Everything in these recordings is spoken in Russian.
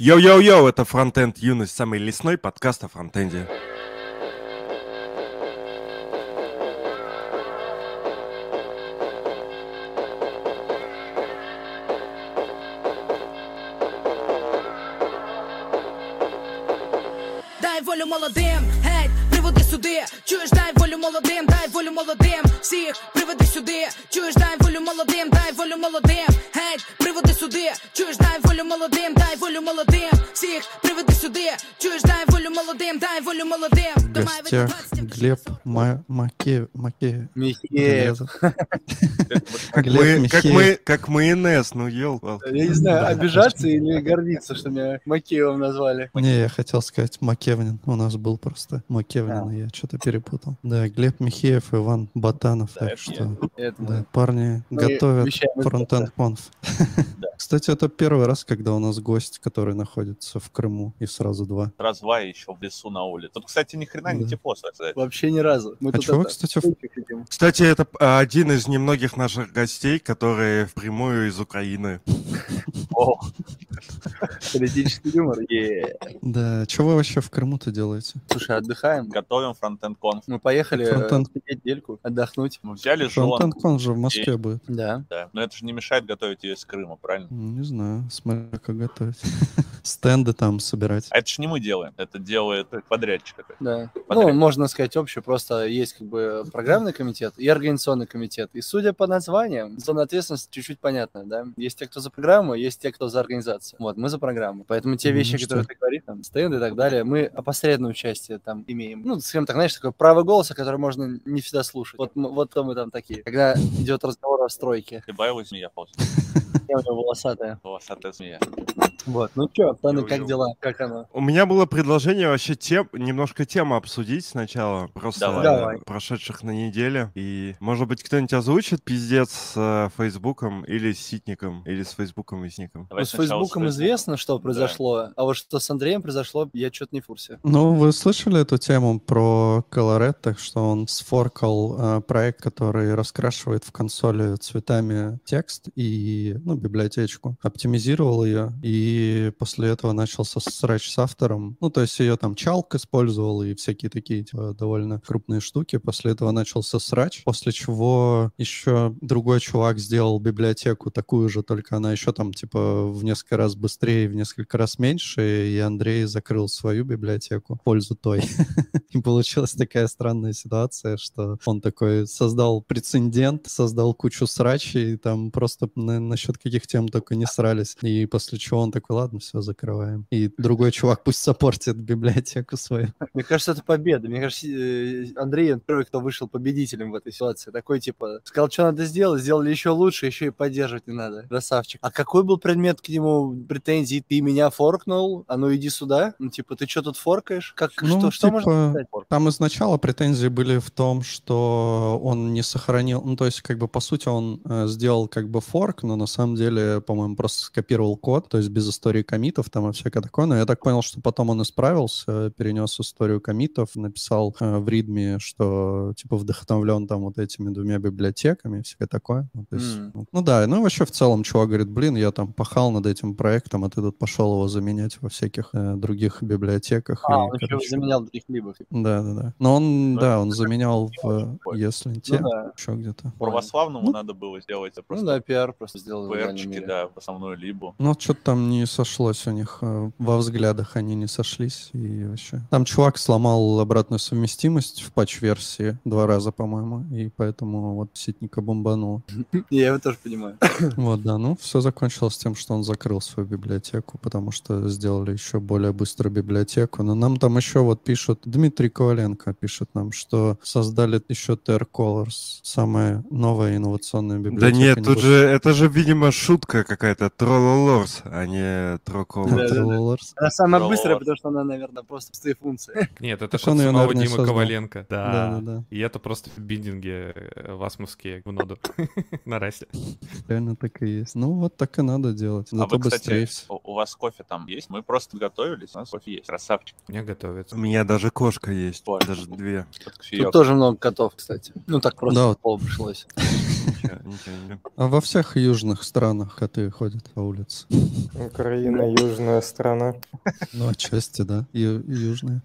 Йоу-йоу-йоу, это Фронтенд Юность, самый лесной подкаст о фронтенде. Дай волю приводи сюди. Чуєш, дай волю молодим, дай волю молодим. Всіх приведи сюди. Чуєш, дай волю молодим, дай волю молодим. Геть, приводи сюди. Чуєш, дай волю молодим, дай волю молодим. Всіх приведи сюди. Чуєш, дай волю молодим, дай волю молодим. В гостях Глеб Ма- Маке... Маке... Михеев. Как Глеб мы, как Михеев. мы, как майонез, ну ел. Я не знаю, обижаться или гордиться, что меня Макеевым назвали. Не, я хотел сказать Макевнин. У нас был просто Макевнин, А. и я что-то перепутал. Да, Глеб Михеев, Иван Батанов. Да, так это что, Это да, парни Мы готовят фронтенд конф. Да. Кстати, это первый раз, когда у нас гость, который находится в Крыму, и сразу два. Раз два еще в лесу на улице. Тут, кстати, ни хрена не тепло, сказать. Вообще ни разу. Мы А чего вы, это, кстати, в-. Кстати, это а, один из немногих наших гостей, которые впрямую из Украины. О, Политический юмор. Да, что вы вообще в Крыму-то делаете? Слушай, отдыхаем. готовим фронтенд конф. Мы поехали э, Фронтенд. недельку, отдохнуть. Мы взяли Фронтенд конф же в Москве будет. Да. Да. Но это же не мешает готовить ее из Крыма, правильно? Ну, Не знаю, смотря как готовить. Стенды там собирать. А это же не мы делаем, это делает подрядчик. Да. Ну, Подряд. можно сказать общее, просто есть как бы программный комитет и организационный комитет. И судя по названиям, зона ответственности чуть-чуть понятна, да? Есть те, кто за программу, есть те, кто за организацию. Вот, мы за программу. Поэтому те Ну, вещи, что? которые ты говоришь, там, стенды и так далее, мы опосредованное участие там имеем. Ну, скажем так, знаешь, такое право голоса, которое можно не всегда слушать. Вот, вот то мы там такие. Когда идет разговор о стройке, Прибавилась змея ползет. я у него волосатая. Волосатая змея. Вот, ну что, Таны, как дела? Как оно? У меня было предложение вообще тем, немножко тему обсудить сначала, просто Давай. э, Давай. прошедших на неделе. И, может быть, кто-нибудь озвучит пиздец с э, Фейсбуком или с Ситником, или с Фейсбуком и Ситником. Ну, с Фейсбуком известно, что произошло, а вот что с Андреем произошло, я что-то не в курсе. Ну, вы слышали эту тему про Coloretto, что он сфоркал э, проект, который раскрашивает в консоли цветами текст и, ну, библиотечку, оптимизировал ее, и после этого начался срач с автором. Ну, то есть ее там чалк использовал и всякие такие типа, довольно крупные штуки. После этого начался срач, после чего еще другой чувак сделал библиотеку такую же, только она еще там типа в несколько раз быстрее, в несколько раз меньше, и Андрей закрыл свою библиотеку в пользу той. И получилась такая странная ситуация, что он такой создал прецедент, создал кучу срачей, там просто на- насчет каких тем только не срались. И после чего он такой, ладно, все, закрываем. И другой чувак пусть саппортит библиотеку свою. Мне кажется, это победа. Мне кажется, э, Андрей первый, кто вышел победителем в этой ситуации. Такой, типа, сказал, что надо сделать, сделали еще лучше, еще и поддерживать не надо. Красавчик. А какой был предмет к нему претензий? Ты меня форкнул? А ну иди сюда. Ну, типа, ты что тут форкаешь? Как, Ну, что, что можно типа, сказать? Там изначально претензии были в том, что он не сохранил, ну, то есть, как бы, по сути, он э, сделал, как бы, форк, но на самом деле, по-моему, просто скопировал код, то есть без истории комитов там и всякое такое, но я так понял, что потом он исправился, перенес историю комитов, написал э, в ридме, что, типа, вдохновлен там вот этими двумя библиотеками и всякое такое. Ну, то есть, М. ну, ну да, ну и вообще в целом чувак говорит, блин, я там пахал над этим проектом, а ты тут пошел его заменять во всяких э, других библиотеках. А, и, он еще короче, заменял других либов. да, да, да. Но он, Ну, да, он заменял очень в прикольно. если Ну те, да. еще где-то. Православному Ну. надо было сделать это Ну просто да, пиар просто сделал. Мире. да, в основную либу. Ну, что-то там не сошлось у них. э, Во взглядах они не сошлись. И вообще. Там чувак сломал обратную совместимость в патч-версии два раза, по-моему. И поэтому вот ситника бомбанул. Я его тоже понимаю. Вот, да. Ну, все закончилось тем, что он закрыл свою библиотеку, потому что сделали еще более быструю библиотеку. Но нам там еще вот пишут, Дмитрий Коваленко пишет нам, что создали еще TR Colors, самая новая инновационная библиотека. Да нет, не тут же, это же, видимо, шутка какая-то, троллолорс, а не троколорс. Она самая быстрая, потому что она, наверное, просто пустые функции. Нет, это её, самого Димы создал. Коваленко. Да. Да. И это просто биндинги э, васмовские в ноду на расе. Реально так и есть. Ну, вот так и надо делать. А Зато вы, быстрее кстати, у у вас кофе там есть? Мы просто готовились, у нас кофе есть. Красавчик. Мне готовится. У меня даже кошка есть, даже две. Тут тоже много котов, кстати. Ну так просто Да, пол пришлось. Ничего, ничего, ничего. А во всех южных странах коты ходят по улице. Украина южная страна. Ну, отчасти, да. Ю- южные.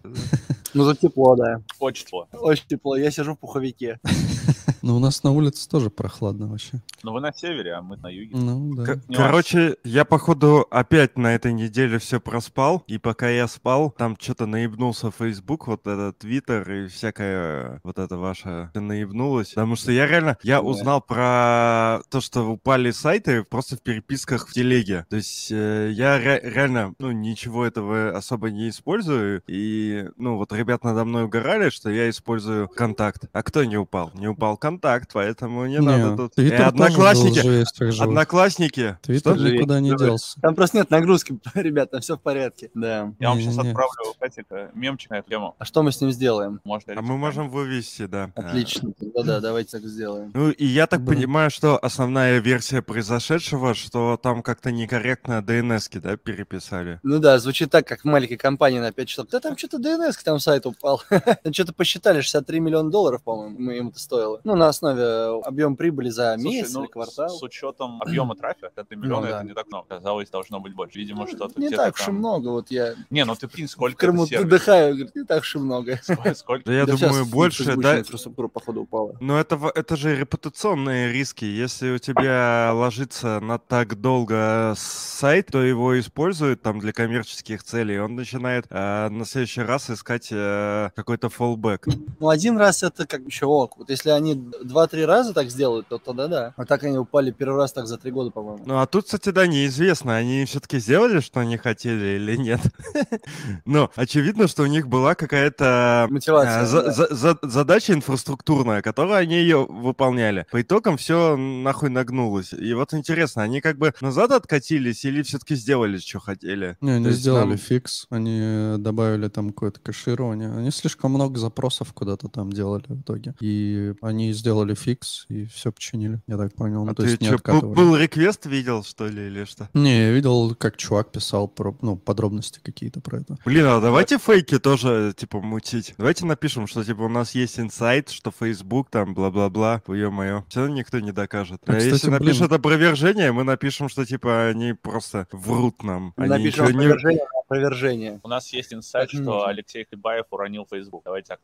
Ну, тут тепло, да. Очень тепло. Очень тепло. Я сижу в пуховике. Но у нас на улице тоже прохладно вообще. Но вы на севере, а мы на юге. Ну, да. Короче, я, походу, опять на этой неделе все проспал, и пока я спал, там что-то наебнулся Facebook, вот этот Твиттер и всякое вот это ваше наебнулось. Потому что я реально, я узнал про то, что упали сайты просто в переписках в телеге. То есть э, я ре- реально, ну, ничего этого особо не использую, и, ну, вот ребят надо мной угорали, что я использую контакт. А кто не упал? Не упал контакт, поэтому не, надо тут. И Твиттер тоже был одноклассники, живее из всех живых. Одноклассники. Твиттер Что? никуда не делся. Там просто нет нагрузки, ребят, там все в порядке. Да. Я вам сейчас Не-не-не. отправлю, кстати, мемчик на эту тему. А что мы с ним сделаем? Можно А мы можем вывести, да. Отлично. Да-да, давайте так сделаем. Ну и я так понимаю, что основная версия произошедшего, что там как-то некорректно DNS-ки, да, переписали. Ну да, звучит так, как в маленькой компании на 5 часов. Да там что-то DNS, там сайт упал. Что-то посчитали, 63 миллиона долларов, по-моему, мы- им это стоило. Ну, на основе объем прибыли за Слушай, месяц ну, или квартал. С, с учетом объема трафика, это миллион, да. это не так много. Казалось, должно быть больше. Видимо, что-то Не так уж и там- много, вот я Не, ну ты прикинь, в сколько Крыму это сервисов. отдыхаю, говорит, не так уж и много. Сколько- я думаю, больше, да. инфраструктура, походу, упала. Но это, в- это же репутационные риски. Если у тебя ложится на так долго сайт, то его используют там для коммерческих целей. Он начинает э, на следующий раз искать э, какой-то фоллбэк. Ну, один раз это как еще ок. Вот если они два-три раза так сделают, то тогда да. А так они упали первый раз так за три года, по-моему. Ну а тут, кстати, да, неизвестно, они все-таки сделали, что они хотели или нет. Но очевидно, что у них была какая-то Мотивация, а, за- да. за- за- задача инфраструктурная, которую они ее выполняли. По итогам все нахуй нагнулось. И вот интересно, они как бы назад откатились или все-таки сделали, что хотели? Не, они сделали нам- fix, они добавили там какое-то кэширование. Они слишком много запросов куда-то там делали в итоге. И они сделали fix, и все починили, я так понял. Ну, А то ты есть не откатывали. был request видел, что ли, или что? Не, я видел, как чувак писал про, ну, подробности какие-то про это. Блин, а давайте фейки тоже, типа, мутить. Давайте напишем, что, типа, у нас есть инсайт, что Facebook там, бла-бла-бла, ё-моё. Все равно никто не докажет. А, А если кстати, блин. напишут опровержение, мы напишем, что, типа, они просто врут нам. Мы Они напишем ничего не... опровержение. У нас есть инсайт, что нужно. Алексей Хлебаев уронил Facebook. Давайте так.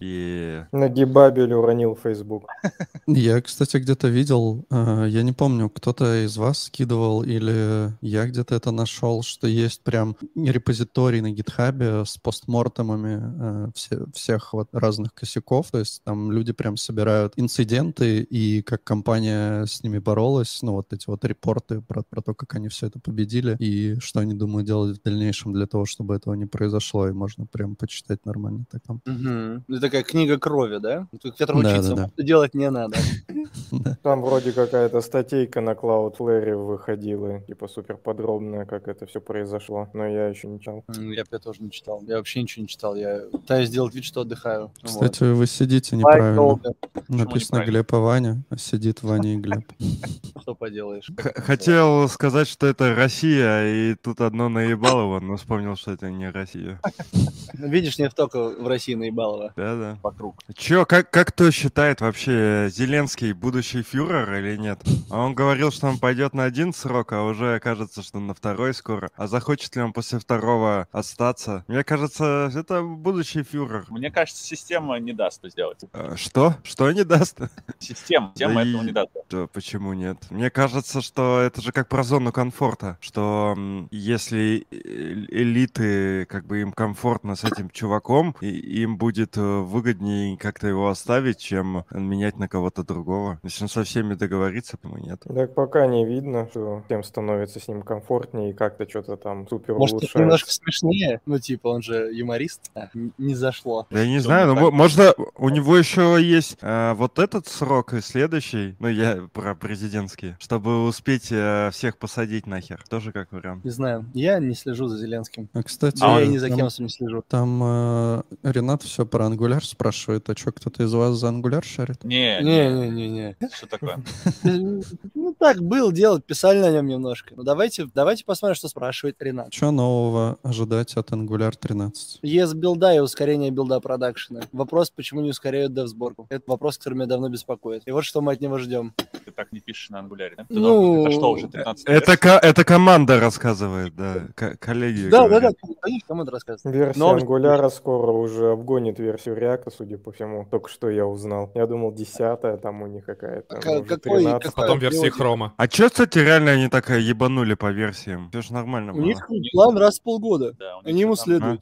И... На Гибабель уронил Facebook. Я, кстати, где-то видел, э, я не помню, кто-то из вас скидывал или я где-то это нашел, что есть прям репозиторий на гитхабе с постмортемами э, все- всех вот разных косяков, то есть там люди прям собирают инциденты и как компания с ними боролась, ну вот эти вот репорты про, про то, как они все это победили и что они думают делать в дальнейшем для того, чтобы этого не произошло, и можно прям почитать нормально так там. Мгм. Это такая книга крови, да? Которую Да, учиться да, да. делать не надо. Там вроде какая-то статейка на Cloudflare выходила, типа супер подробная, как это все произошло, но я еще не читал. Я тоже не читал. Я вообще ничего не читал. Я пытаюсь сделать вид, что отдыхаю. Вот. Кстати, вы сидите неправильно. Написано? Глеб и Ваня, а сидит Ваня и Глеб. Что поделаешь? Хотел сказать, что это Россия, и тут одно наебалово, но вспомнил, что это не Россия. Видишь, не только в России наебалово. Да-да. Вокруг. Чё, как, как кто считает вообще, Зеленский будущий фюрер или нет? А он говорил, что он пойдет на один срок, а уже кажется, что на второй скоро. А захочет ли он после второго остаться? Мне кажется, это будущий фюрер. Мне кажется, система не даст это сделать. Э, Что? Что не даст? Система, система Да этого и- не даст. Да, почему нет? Мне кажется, что это же как про зону комфорта, что если э- элиты, как бы им комфортно с этим чуваком, и им будет э, выгоднее как-то его оставить, чем менять на кого-то другого. Если он со всеми договорится, почему нет? Так пока не видно, что всем становится с ним комфортнее и как-то что-то там супер Может, это немножко смешнее? Ну, типа, он же юморист. А, не зашло. Да я не знаю, мо- можно, у него еще есть э, вот этот срок и следующий, ну я про президентские, чтобы успеть э, всех посадить нахер, тоже как вариант. Не знаю. Я не слежу за Зеленским. Ленским. А, кстати, А я ни за там- кем особо не слежу. Там э, Ренат все про ангуляр спрашивает, а что, кто-то из вас за ангуляр шарит? Не, не, Не-не-не-не. что такое? Ну так, был дело, писали на нем немножко. Ну давайте, давайте посмотрим, что спрашивает Ренат. Что нового ожидать от Angular 13? ES билда и ускорение билда продакшена. Вопрос, почему не ускоряют дев-сборку. Это вопрос, который меня давно беспокоит. И вот что мы от него ждем. Так не пишешь на ангуляре, да? Ну, это что, уже 13 Это, ко- это команда рассказывает, да, ко- коллеги Да, да, говорят. да, конечно, кому это рассказывает. Версия Новости. Angular скоро уже обгонит версию React, судя по всему. Только что я узнал. Я думал, десятая там у них какая-то. Ка- может, какой- 13-я. какой- Потом версии хрома. А чё, кстати, реально они так ебанули по версиям? Все же нормально У было. них план раз в полгода. Да, Они ему следуют.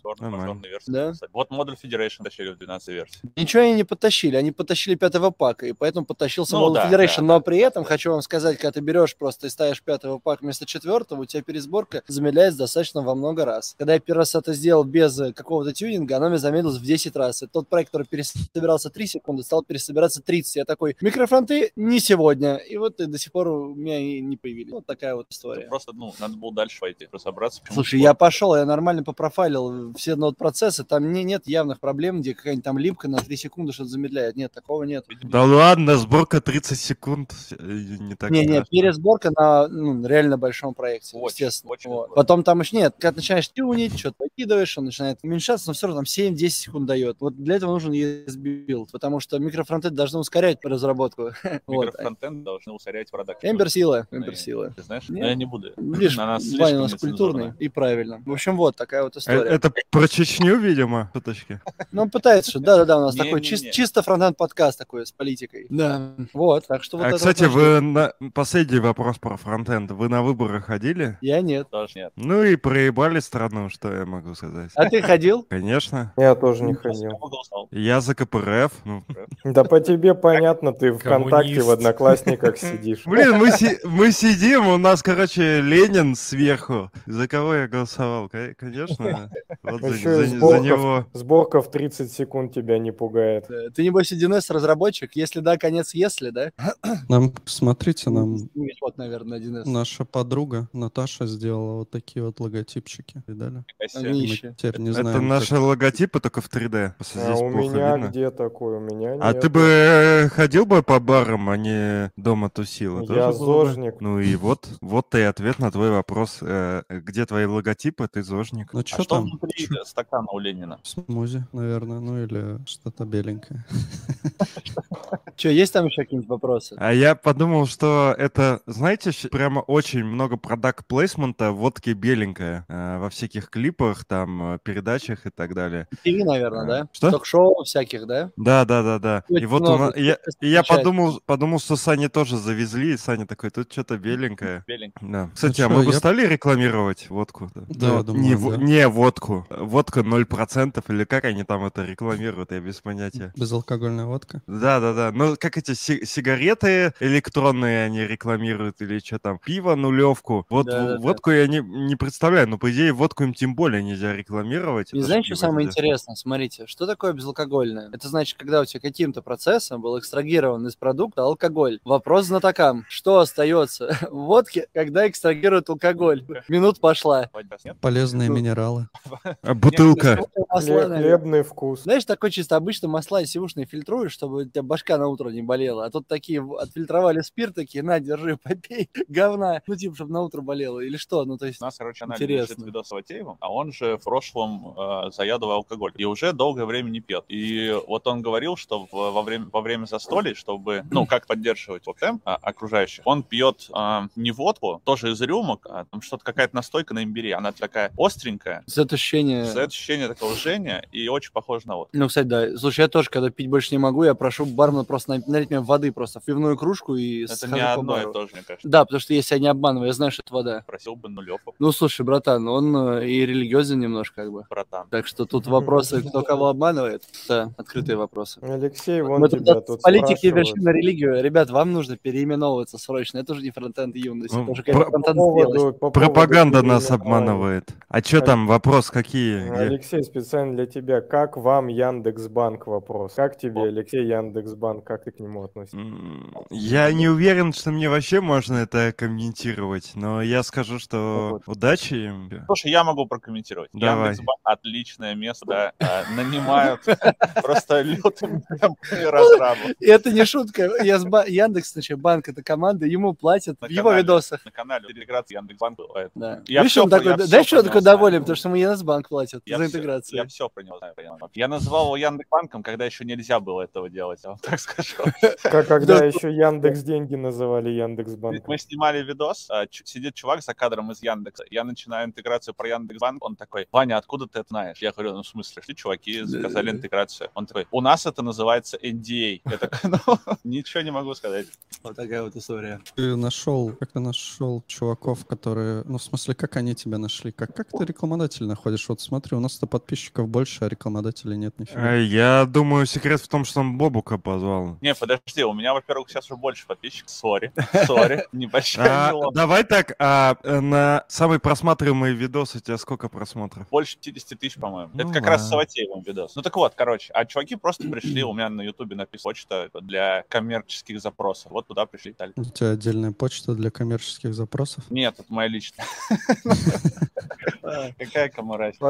версии Да. Вот модуль Federation тащили в 12 версии. Ничего они не подтащили, они подтащили пятого пака, и поэтому подтащился Ну модуль да, Federation. да, но да, при да, этом хочу вам сказать, когда ты берешь просто и ставишь пятого пака вместо четвертого, у тебя пересборка замедляется достаточно во много раз. Когда я первый раз это сделал без э, какого-то тюнинга, оно мне замедлилось в 10 раз. И тот проект, который пересобирался 3 секунды, стал пересобираться 30. Я такой, микрофронты не сегодня. И вот и до сих пор у меня и не появились. Вот такая вот история. Просто, ну, надо было дальше пойти, разобраться. Слушай, я пошел, я нормально попрофайлил все нод-процессы, там не, нет явных проблем, где какая-нибудь там липка на 3 секунды что-то замедляет. Нет, такого нет. Да ладно, сборка 30 секунд. Э, Не так Не, не, пересборка на ну, реально большом проекте, Очень, естественно. очень Вот. Потом там еще нет, когда начинаешь тюнить, что-то покидываешь, он начинает уменьшаться, но все равно там 7-10 секунд дает. Вот для этого нужен esbuild, потому что микрофронтенды должны ускорять разработку. Вот. Микрофронтенды должны ускорять production. Ember сила, Ну, Ember сила. Ты знаешь? Нет. Но я не буду. Видишь, Она Ваня у нас культурный и правильно. В общем, вот такая вот Э, история. Это про Чечню, видимо, шуточки. Ну, пытается, что да-да-да, у нас такой чисто фронтенд подкаст такой с политикой. Да. Вот, так что вот А, это кстати, вы на... Последний вопрос про фронтенд. Вы на выборы ходили? Я нет. Тоже нет. Ну и проебали страну, что я могу сказать. А ты ходил? Конечно. Я тоже не ходил. Я за КПРФ. Ну, Да по тебе понятно, ты ВКонтакте Коммунист. в Одноклассниках сидишь. Блин, мы, си- мы сидим, у нас, короче, Ленин сверху. За кого я голосовал? Ко- Конечно. За, него. сборка в 30 секунд тебя не пугает. Ты, небось, 1С разработчик? Если да, конец если, да? Нам, смотрите, нам Вот, наверное, 1С. наша подруга Наташа сделала вот такие вот логотипчики. Видали? Они- Мы теперь не Это знаем, как- наши логотипы, только в 3D. Просто А здесь у меня видно. где такой? У меня А нет. ты бы э, ходил бы по барам, а не дома тусил? Я было бы? зожник. Ну и вот, вот и ответ на твой вопрос. Э, Где твои логотипы? Ты зожник. Ну А что что там? внутри Чё? стакана у Ленина? Смузи, наверное, ну или что-то беленькое. Че, есть там еще какие-нибудь вопросы? А я подумал, что это, знаете, прямо очень много продакт плейсмента водки беленькая э, во всяких клипах, там, э, передачах и так далее. ТВ, наверное, да? Что? Ток-шоу всяких, да? Да, да, да, да. И Очень вот у много, нас- я, и я подумал, подумал, что Сани тоже завезли, и Саня такой, тут что-то беленькое. Беленький. Да. Кстати, а чё, мы бы я- стали рекламировать водку? Да, Ну, я думаю, не, да. не водку. Водка 0% или как они там это рекламируют, я без понятия. Безалкогольная водка. Да, да, да. Ну, как эти си- сигареты электронные они рекламируют или что там, пиво нулевку. Вот Да-да-да. в- водку я не, не представляю, но по идее водку им тем более нельзя рекламировать. И ж что самое нельзя. интересное? Смотрите, что такое безалкогольное? Это значит, когда у тебя каким-то процессом был экстрагирован из продукта алкоголь. Вопрос знатокам. Что остается в водке, когда экстрагируют алкоголь? Минут пошла. Полезные Ну, минералы. А бутылка. Хлебный вкус. Знаешь, такой чисто обычно масла и сивушные фильтруешь, чтобы у тебя башка на утро не болела. А тут такие отфильтровали спирт, такие, на, держи, попей, говна. Ну, типа, чтобы на утро болело. Или что? Ну, то есть... У нас, короче, анализ Интересно. лежит видос с Ватеевым, а он же в прошлом э, заядлый алкоголь. И уже долгое время не пьет. И вот он говорил, что в- во время, во время застолий, чтобы, ну, как поддерживать ОТМ а, окружающих, он пьет а, не водку, тоже из рюмок, а там что-то какая-то настойка на имбире. Она такая остренькая, Это ощущение... за ощущение такого жжения и очень похоже на водку. Ну, кстати, да. Слушай, я тоже, когда пить больше не могу, я прошу бармена просто на- налить мне воды просто в пивную кружку и Это схожу не по одно и бару. то же, мне кажется. Да, потому что если я не обманываю, я знаю, что это вода. Просил бы нулевку, Ну, слушай, братан, он э, и религиозен немножко, как бы. братан. Так что тут вопросы, кто кого обманывает. Да, открытые вопросы. Алексей, вон Мы тебя тут политики вершины религию. Ребят, вам нужно переименовываться срочно. Это уже не фронтенд юность. Ну, это про- По фронтенд зрелость. поводу- по Пропаганда нас обманывает. А что там, вопрос какие? Где? Алексей специально для тебя, как вам Яндекс.Банк вопрос? Как тебе. Алексей, Яндекс.Банк, как ты к нему относишься? Я не уверен, что мне вообще можно это комментировать, но я скажу, что удачи им. Слушай, я могу прокомментировать. Давай. Яндекс.Банк отличное место, да, нанимают просто лютым разрабов. И это не шутка. Ясба- Яндекс, значит, банк это команда, ему платят в его видосах. На канале интеграции Яндекс.Банк. Я Видишь, он такой, я знаешь, что такой доволен, потому что ему Яндекс.Банк платят Я за интеграцию. Я все про него знаю. Я назвал его Яндекс.Банком, когда еще нельзя было этого делать, я вам так скажу. Как когда Да. еще Яндекс деньги называли Яндекс.Банком. Мы снимали видос, а, сидит чувак за кадром из Яндекса. Я начинаю интеграцию про Яндекс.Банк, он такой, Ваня, откуда ты это знаешь? Я говорю, ну в смысле, что чуваки заказали интеграцию. Он такой, у нас это называется NDA. Я такой, ну, ничего не могу сказать. Вот такая вот история. Ты нашел, как ты нашел чуваков, которые, ну, в смысле, как они тебя нашли? Как, как ты рекламодатель находишь? Вот смотри, у нас-то подписчиков больше, а рекламодателей нет нифига. А, Я думаю, секрет в том, что он Бобука позвал. Не, подожди, у меня, во-первых, сейчас уже больше подписчиков. Sorry, sorry, небольшая А, давай так, а э, на самый просматриваемый видос у тебя сколько просмотров? Больше 50 тысяч, по-моему. Ну это как раз с. Саватеевым видос. Ну так вот, короче, а чуваки просто пришли, у меня на ютубе написано почта для коммерческих запросов. Вот туда пришли Виталий. У тебя отдельная почта для коммерческих запросов? Нет, это моя личная. Какая?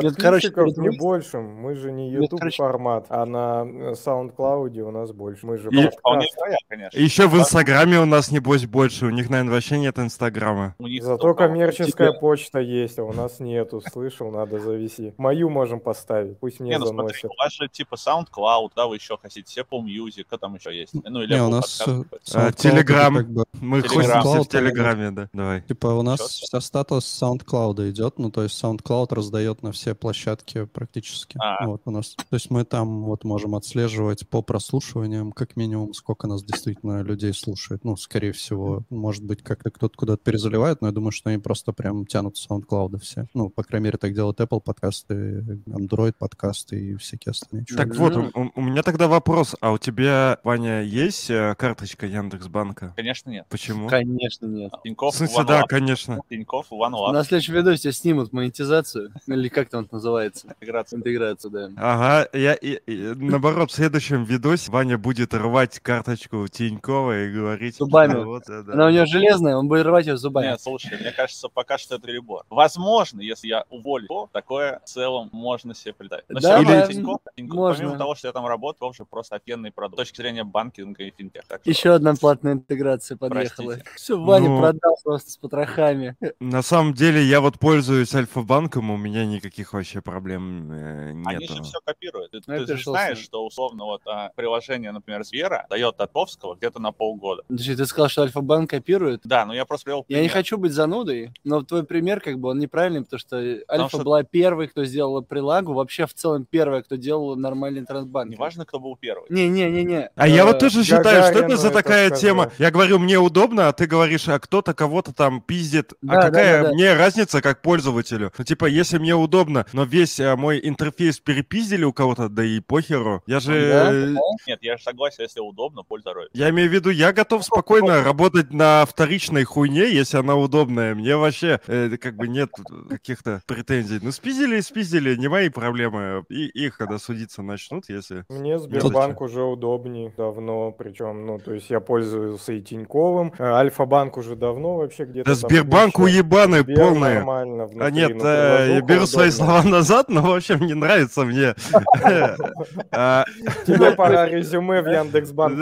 Нет, короче, не больше. Мы же не YouTube формат, а на SoundCloud у нас больше. Мы же И- Вполне вероятно, конечно. Еще в Инстаграме у нас, небось, больше. У них, наверное, вообще нет Инстаграма. У них Зато коммерческая почта есть, а у нас нету. Слышал, надо завести. Мою можем поставить, пусть мне Не, ну смотри, заносят. у вас же типа SoundCloud, да, вы еще хотите, Apple Music, что там еще есть? Ну или Не, у нас э. А, это Telegram. как бы- Мы хостимся в Телеграме, да. Давай. Типа у нас Чё? вся статус SoundCloud идет, ну то есть SoundCloud раздает на все площадки практически. А. Вот у нас, то есть мы там вот можем отслеживать по прослушиваниям как минимум сколько нас действительно людей слушает. Ну скорее всего, может быть как-то кто-то куда-то перезаливает, но я думаю, что они просто прям тянут с SoundCloud все. Ну по крайней мере так делают Apple подкасты, Android подкасты и всякие остальные. Так чуваки. вот, у, у меня тогда вопрос. А у тебя, Ваня, есть э, карточка Яндекс.Банка? Конечно, нет. Почему? Конечно, нет. В Тинькофф, смысле, One да, Love. конечно. Тинькофф, One Love. На следующем видосе снимут монетизацию, или как там это называется? Интеграция. Интеграцию, да. Ага, я, и- и- наоборот, в следующем видосе Ваня будет рвать карточку Тинькова и говорить... Зубами. вот, да, да. Она у него железная, он будет рвать ее зубами. Нет, слушай, мне кажется, пока что это перебор. Возможно, если я уволю, то такое в целом можно себе представить. Но Да, всё равно да, Тинькофф, Тинькофф, можно. помимо того, что я там работаю, Тинькофф же просто офигенный продукт. С точки зрения банкинга и финтех. Так что- Еще одна платная интеграция подъехала. Простите. Все, Ваня Ну, продал просто с потрохами. На самом деле, я вот пользуюсь Альфа-банком, у меня никаких вообще проблем э, Они же все копируют. Ты, Ну, ты же знаешь, с что условно вот а, приложение, например, Сбера дает Татовского где-то на полгода. Подожди, ты сказал, что Альфа-банк копирует? Да, но я просто привел Я не пример. хочу быть занудой, но твой пример, как бы, он неправильный, потому что Альфа что- была первой, кто сделала прилагу, вообще в целом первая, кто делал нормальный интернет-банк. Неважно, кто был первый. Не-не-не-не. А я вот Э, тоже считаю, что это за такая тема. Я говорю, мне удобно, а ты говоришь, а кто-то кого-то там пиздит. Да, а какая да, да. мне разница как пользователю? Ну, типа, если мне удобно, но весь а, мой интерфейс перепиздили у кого-то, да и похеру. Я же... Да, э, Нет, я же согласен, если удобно, польза здоровья. Я имею в виду, я готов спокойно работать на вторичной хуйне, если она удобная. Мне вообще э, как бы нет каких-то претензий. Ну, спиздили спиздили, не мои проблемы. И их, когда судиться начнут, если... Мне Сбербанк уже удобнее давно, причем, ну, то есть я пользуюсь и Тиньковым, э, Альфа-банк уже давно вообще где-то Да Сбербанк куча. уебаны Сбер полные. нормально внутри, А нет, ну, э, я беру свои удобная. слова назад, но в общем не нравится мне. А, Тебе пора резюме в Яндекс.Банк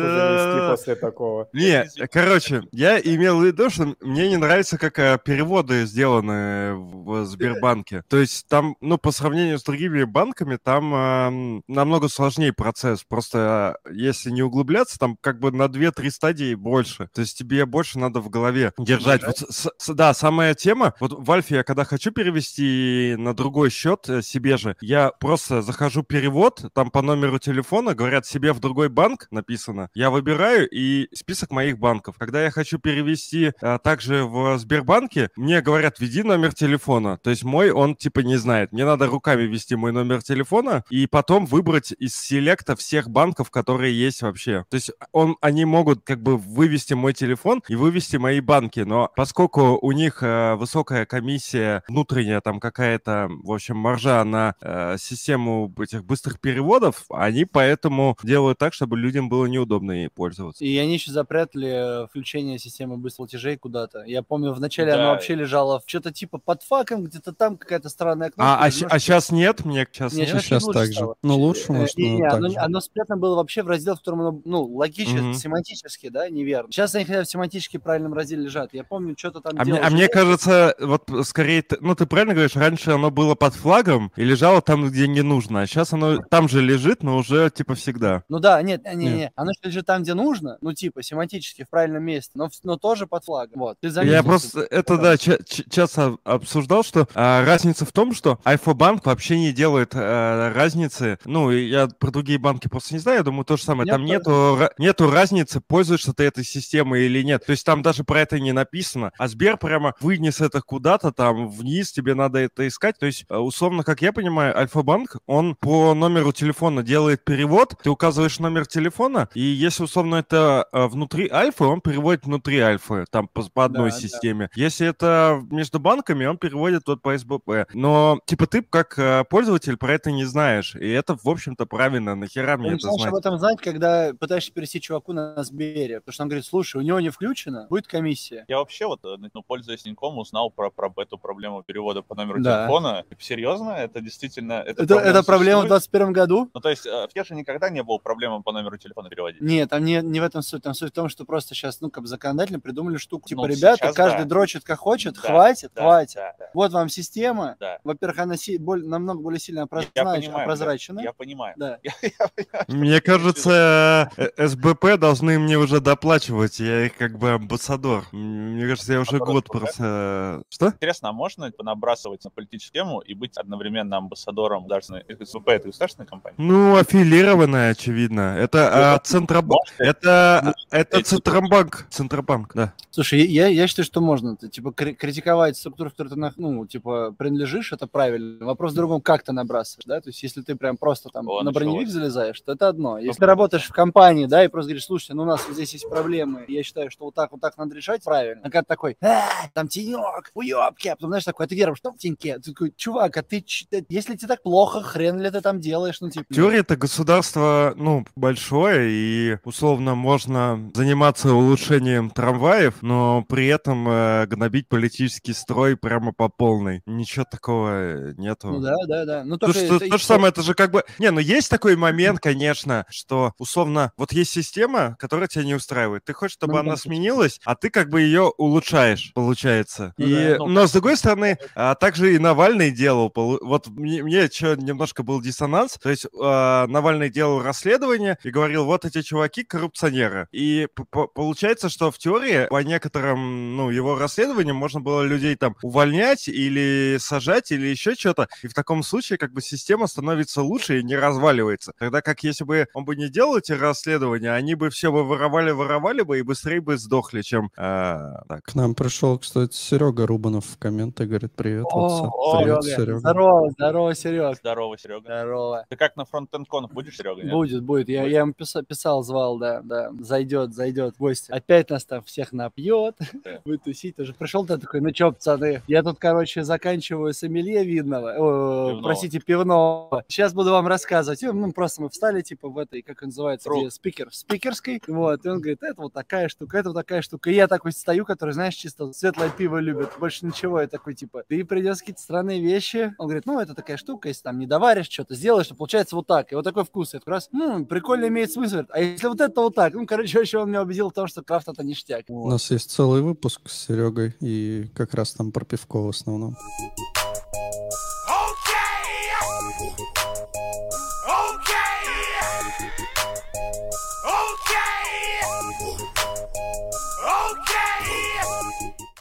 Да. вести после такого. Не, короче, я имел в виду, что мне не нравится, как э, переводы сделаны в Сбербанке. То есть там, ну, по сравнению с другими банками, там намного сложнее процесс. Просто э, если не углубляться, там как бы на 2-3 стадии больше. То есть тебе больше надо в голове держать. Вот с- с- да, самая тема, вот в Альфе я когда хочу перевести на другой счет э, себе же, я просто захожу перевод, там по номеру телефона, говорят, себе в другой банк написано. Я выбираю и список моих банков. Когда я хочу перевести а, также в Сбербанке, мне говорят, введи номер телефона. То есть мой он типа не знает. Мне надо руками ввести мой номер телефона и потом выбрать из селекта всех банков, которые есть вообще. То есть он, они могут как бы вывести мой телефон и вывести мои банки, но поскольку у них э, высокая комиссия внутренняя, там какая-то, в общем, маржа на э, систему этих быстрых переводов, они поэтому делают так, чтобы людям было неудобно ей пользоваться. И они еще запрятали э, включение системы быстрых платежей куда-то. Я помню, вначале Да. оно вообще лежало в что-то типа под факом, где-то там какая-то странная кнопка. А, а, сейчас нет, мне сейчас Не, нет. Сейчас лучше так же. стало. Ну, лучше, Э, может, но не, оно, оно спрятано было вообще в раздел, в котором оно, ну, логически, Мгм. семантически, да, неверно. Сейчас они хотя бы в семантически правильном разделе лежат. Я помню, что-то там А мне, а мне кажется, вот скорее, ну ты правильно говоришь, раньше оно было под флагом и лежало там, где не нужно, а сейчас оно там же лежит, но уже типа всегда. Ну да, нет, не, не, Нет. не. Оно что лежит там, где нужно, ну типа семантически в правильном месте, но, но тоже под флагом. Вот. Ты Я заметил, просто это да ча- ч- часто обсуждал, что а, разница в том, что Альфа-банк вообще не делает а, разницы. Ну, я про другие банки просто не знаю, я думаю, то же самое. Нет, Там нету, нету разницы, пользуешься ты этой системой или нет. То есть там даже про это не написано. А Сбер прямо вынес это куда-то там вниз, тебе надо это искать. То есть, а, условно, как я понимаю, Альфа-банк, он по номеру телефона делает перевод, ты указываешь номер телефона, и если, условно, это а, внутри Альфы, он переводит внутри Альфы, там по, по одной Да, да. системе. Если это между банками, он переводит вот по СБП. Но, типа, ты как э, пользователь про это не знаешь. И это, в общем-то, правильно. Нахера Ты мне это начинаешь об знать? этом знать, когда пытаешься перевести чуваку на Сбере. Потому что он говорит, слушай, у него не включено, будет комиссия. Я вообще вот, э, ну, пользуясь Тиньком, узнал про, про эту проблему перевода по номеру Да. телефона. Серьезно? Это действительно... Это, Это, это проблема в существует? 21 году? Ну, то есть, э, в Кеше никогда не было проблемы по номеру телефона переводить? Нет, там не, не в этом суть. Там суть в том, что просто сейчас, ну, как бы законодательно придумали штуку. Типа, Ну, ребята, сейчас каждый да. дрочит как хочет, Да, хватит, Да, хватит. Да, да, Вот вам система. да. Во-первых, она си- боль- намного более сильно Я опрознач- понимаю, опрозрачена. Я понимаю. Да. Я- я понимаю, что Мне кажется, э, СБП должны мне уже доплачивать. Я их как бы амбассадор. Мне кажется, я уже год СБП? просто... Что? Интересно, а можно типа, набрасывать на политическую тему и быть одновременно амбассадором государственной... СВП — это государственная компания? Ну, аффилированная, очевидно. Это а, Центробанк. Это, это это- Центробанк. Центробанк, да. Слушай, я, я считаю, что можно. Ты, типа, кри- критиковать структуру, в которой ты, ну, типа, принадлежишь, это правильно. Вопрос в другом, как ты набрасываешь, да? То есть, если ты прям просто там О, на броневик началось. залезаешь, то это одно. Если Ну, ты работаешь в компании, да, и просто говоришь, слушайте, ну, у нас вот здесь есть проблемы, я считаю, что вот так, вот так надо решать, правильно. А когда такой, «А, там тенек, уебки, а потом, знаешь, такой, а ты веришь, что в теньке? Ты такой, чувак, а ты, ты- если тебе так плохо, хрен ли ты там делаешь, ну, типа... В теории это государство, ну, большое, и условно можно заниматься улучшением трамваев, но при этом э, гнобить политический строй прямо по полной. Ничего такого э, нету. Ну, да, да, да. Ну, То, что- это- то же самое, это же как бы... Не, ну есть такой момент, конечно, что условно, вот есть система, которая тебя не устраивает. Ты хочешь, чтобы Ну, она да. сменилась, а ты как бы ее улучшаешь, получается. Ну и, да, ну, но с другой стороны, а, также и Навальный делал. Вот мне, мне что немножко был диссонанс. То есть а, Навальный делал расследование и говорил, вот эти чуваки коррупционеры. И получается, что в теории по некоторым, ну, его расследованиям можно было людей там увольнять или сажать или еще что-то. И в таком случае как бы система становится лучше и не разваливается. Тогда как если бы он бы не делал эти расследования, они бы все бы воровали, воровали бы и быстрее бы сдохли, чем а, так. К нам пришел, кстати, Серега Рубанов в комменты, говорит, привет, О, отца. о, Привет, Серега. Серега. Здорово, здорово, Серег. Здорово, Серега. Здорово. Ты как на фронт-энд конах будешь, Серега? нет? Будет, будет. Я, я ему писал, писал, звал, да, да. Зайдет, зайдет в гости. Опять нас там всех напьет, Да. будет тусить. Уже пришел ты такой, ну чё, пацаны, я тут, короче, заканчиваю сомелье видного, о, Пивного. простите, пивного. Сейчас буду вам рассказывать. И, ну, просто мы встали, типа, в этой, как называется, где спикер, в спикерской. Вот, и он говорит, это вот такая штука, это вот такая штука. И я такой стою, который, знаешь, чисто светлое пиво любит, больше ничего. Я такой, типа, ты принес какие-то странные вещи. Он говорит, ну, это такая штука, если там не доваришь, что-то сделаешь, то получается вот так. И вот такой вкус. Я такой раз, ну, прикольно имеет смысл. А если вот это вот так? Ну, короче, вообще он меня убедил в том, что крафт это ништяк. У нас есть целый выпуск с Серегой, и как раз там про пивко в основном.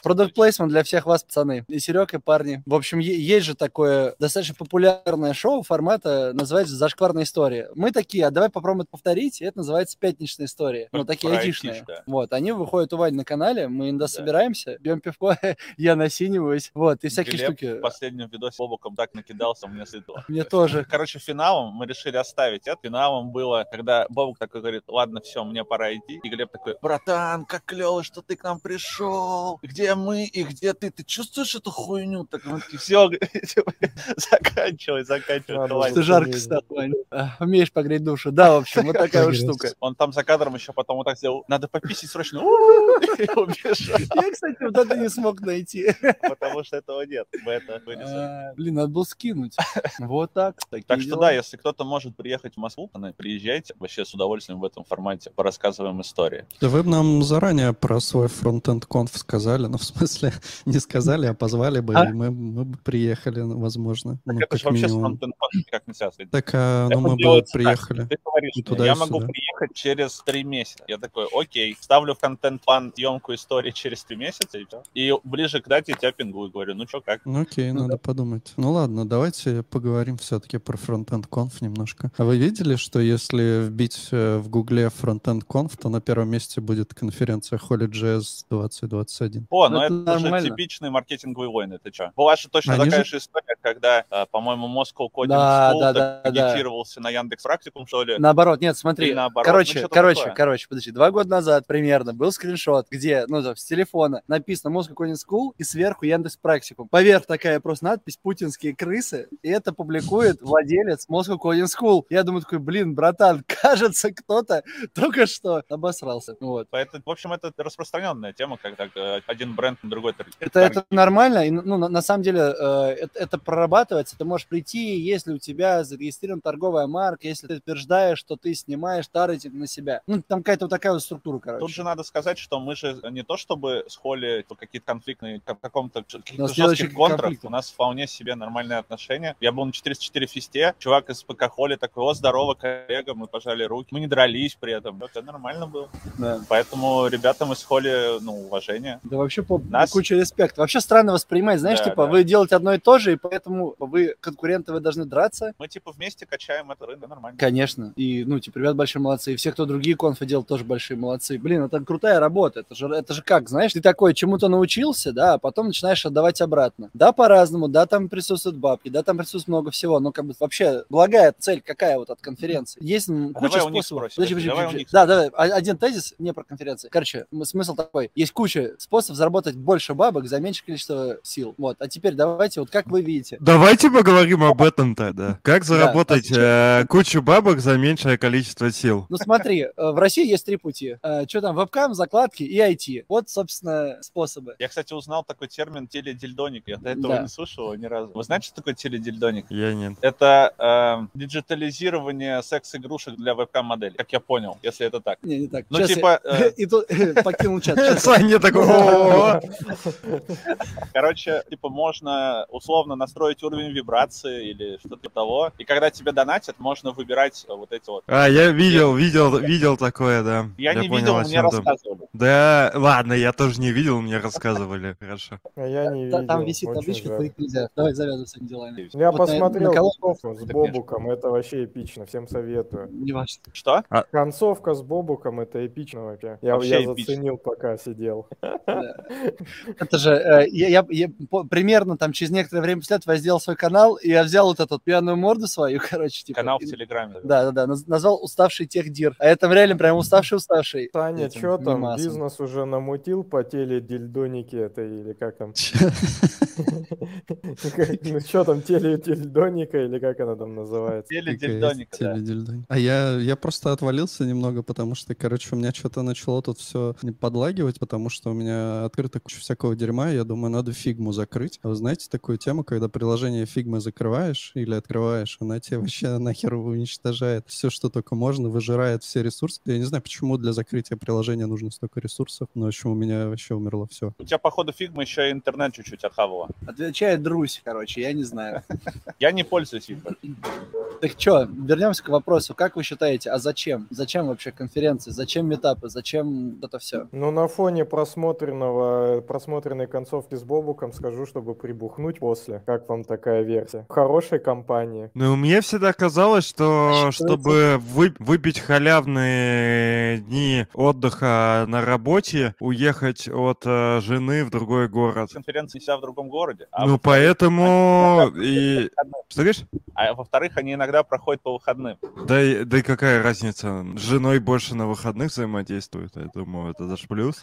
Продукт плейсмент для всех вас, пацаны. И Серег, и парни. В общем, есть же такое достаточно популярное шоу формата, называется «Зашкварная история». Мы такие, а давай попробуем это повторить, и это называется «Пятничная история». Ну, такие айтишные. да. Вот, они выходят у Вани на канале, мы иногда Да. собираемся, бьем пивко, я насиниваюсь, вот, и всякие Глеб штуки. в последнем видосе бобоком так накидался, мне стыдно. Мне тоже. Короче, финалом мы решили оставить это. Финалом было, когда Бобок такой говорит, ладно, все, мне пора идти. И Глеб такой, братан, как клево, что ты к нам пришел. Где мы и где ты? Ты чувствуешь эту хуйню? Так мы такие, все, заканчивай, заканчивай. Давай». Что жарко стало. А, Умеешь погреть душу. Да, в общем, вот такая вот штука. Он там за кадром еще потом вот так сделал, надо пописить срочно, Я, кстати, вот это не смог найти. потому что этого нет. Мы это вырезали. А, Блин, надо было скинуть. Вот так. Так что да, если кто-то может приехать в Москву, ну, приезжайте. Вообще с удовольствием в этом формате порассказываем истории. Да вы бы нам заранее про свой фронтенд конф сказали, ну, в смысле, не сказали, а позвали бы, А? и мы, мы бы приехали, ну, возможно. Так ну, это же как вообще минимум. фронтенд никак не связано. Так, а, ну, мы бы делается так. приехали. Ты говоришь, И туда, и я могу сюда. приехать через три месяца. Я такой, окей, ставлю в контент-план съемку истории через три месяца, и. И ближе к дате тебя пингую, говорю, ну что, как? Ну, окей, Ну надо подумать. Ну, ладно, давайте поговорим все-таки про фронтенд конф немножко. А вы видели, что если вбить э, в гугле фронтенд конф, то на первом месте будет конференция HolyJS 2021? О, Ну, ну это это, же нормально. типичные маркетинговые войны, ты что? Была же точно Они такая же- же история, когда, э, по-моему, Moscow Coding Да, School да, да, да. агитировался на Яндекс Практикум, что ли? Наоборот, нет, смотри. Или наоборот, короче, ну, короче, такое. короче, подожди. Два года назад примерно был скриншот, где, ну, там, с телефона написано Moscow Coding School и сверху Яндекс Практикум. Поверх такая просто надпись «Путинские крысы», и это публикует владелец Moscow Coding School. Я думаю такой, блин, братан, кажется, кто-то только что обосрался. Вот. Поэтому, в общем, это распространенная тема, когда э, один бренд на другой тар- Это, это нормально, и, ну, на, на самом деле э, это, это прорабатывается. Ты можешь прийти, если у тебя зарегистрирована торговая марка, если ты утверждаешь, что ты снимаешь таргетинг на себя. Ну, там какая-то вот такая вот структура, короче. Тут же надо сказать, что мы же не то чтобы с Холли какие-то конфликтные, в каком-то жестких контрах, конфликт. у нас вполне себе нормальные отношения. Я был на 404 фесте, чувак из ПК Холли такой, о, здорово, коллега, мы пожали руки, мы не дрались при этом. Это нормально было. Да. Поэтому ребятам из Холли, ну, уважение. Да вообще по Нас- куча респекта. Вообще странно воспринимать, знаешь, Да, типа да. вы делаете одно и то же, и поэтому вы конкуренты, вы должны драться. Мы типа вместе качаем это рынок, нормально. Конечно. И, ну, типа, ребят большие молодцы. И все, кто другие конфы делают, тоже большие молодцы. Блин, это крутая работа. Это же, это же как, знаешь, ты такой чему-то научился, да, а потом начинаешь отдавать обратно. Да, по-разному, да, там присутствуют бабки, да, там присутствует много всего, но как бы вообще благая цель какая вот от конференции? Есть А куча давай способов. Подожди, подожди, давай у подожди. них Да, давай, один тезис не про конференции. Короче, смысл такой. Есть куча способов заработать больше бабок за меньшее количество сил. Вот. А теперь давайте, вот как вы видите. Давайте поговорим об этом тогда. Как заработать а э, кучу бабок за меньшее количество сил? Ну смотри, э, в России есть три пути. Что там, вебкам, закладки и IT. Вот, собственно, способы. Я, кстати, узнал такой термин теледильдоник. Я до этого Да. не слышал ни разу. Вы знаете, что такое теледильдоник? Я нет. Это э, диджитализирование секс-игрушек для вебкам-моделей, как я понял, если это так. Не, не так. Ну, я- типа, э, И тут покинул чат. Я- Саня такой. Короче, типа можно условно настроить уровень вибрации или что-то того. И когда тебе донатят, можно выбирать э, вот эти вот. А, я видел, видел, видел такое, да. Я, не понял, видел, мне рассказывали. Да, ладно, я тоже не видел, мне рассказывали. Хорошо. А я не видел. Там висит табличка, твоих нельзя. Давай завязывай с этими делами. Я Вот на- посмотрел концовку с Бобуком, это вообще эпично, всем советую. Не важно. Что? Концовка с Бобуком, это эпично вообще. Я, Вообще я эпично. заценил, пока сидел. Это же, э, я, я- я примерно там через некоторое время после этого я сделал свой канал, и я взял вот эту вот пьяную морду свою, короче, типа. Канал в Телеграме. Да, да, да, наз- назвал уставший техдир. А это реально прям уставший-уставший. Таня, что там, мемасом. бизнес уже намутил по теле дильдоники это или как там? Ну что там, теле дильдоника или как она там называется? Теледильдоник, да. Теледильдоник. А я, я просто отвалился немного, потому что, короче, у меня что-то начало тут все подлагивать, потому что у меня открыта куча всякого дерьма, я думаю, надо фигму закрыть. А вы знаете такую тему, когда приложение фигмы закрываешь или открываешь, она тебе вообще нахер уничтожает все, что только можно, выжирает все ресурсы. Я не знаю, почему для закрытия приложения нужно столько ресурсов, но в общем у меня вообще умерло все. У тебя, походу, фигма еще и интернет чуть-чуть отхавала. Отвечает Друсь, короче, я не знаю. Я не пользуюсь фигмой. Так что, вернемся к вопросу. Как вы считаете, а зачем? Зачем вообще конференции? Зачем митапы? Зачем это все? Ну, на фоне просмотренного, просмотренной концовки с Бобуком скажу, чтобы прибухнуть после. Как вам такая версия? В хорошей компании. Ну, мне всегда казалось, что Считается- чтобы вы- выпить халявные дни отдыха на работе, уехать от э, жены в другой город. Конференция вся в другом городе. А Ну, поэтому и... Что говоришь? А во-вторых, они иногда проходит по выходным. Да и, да и какая разница? С женой больше на выходных взаимодействует, я думаю, это даже плюс.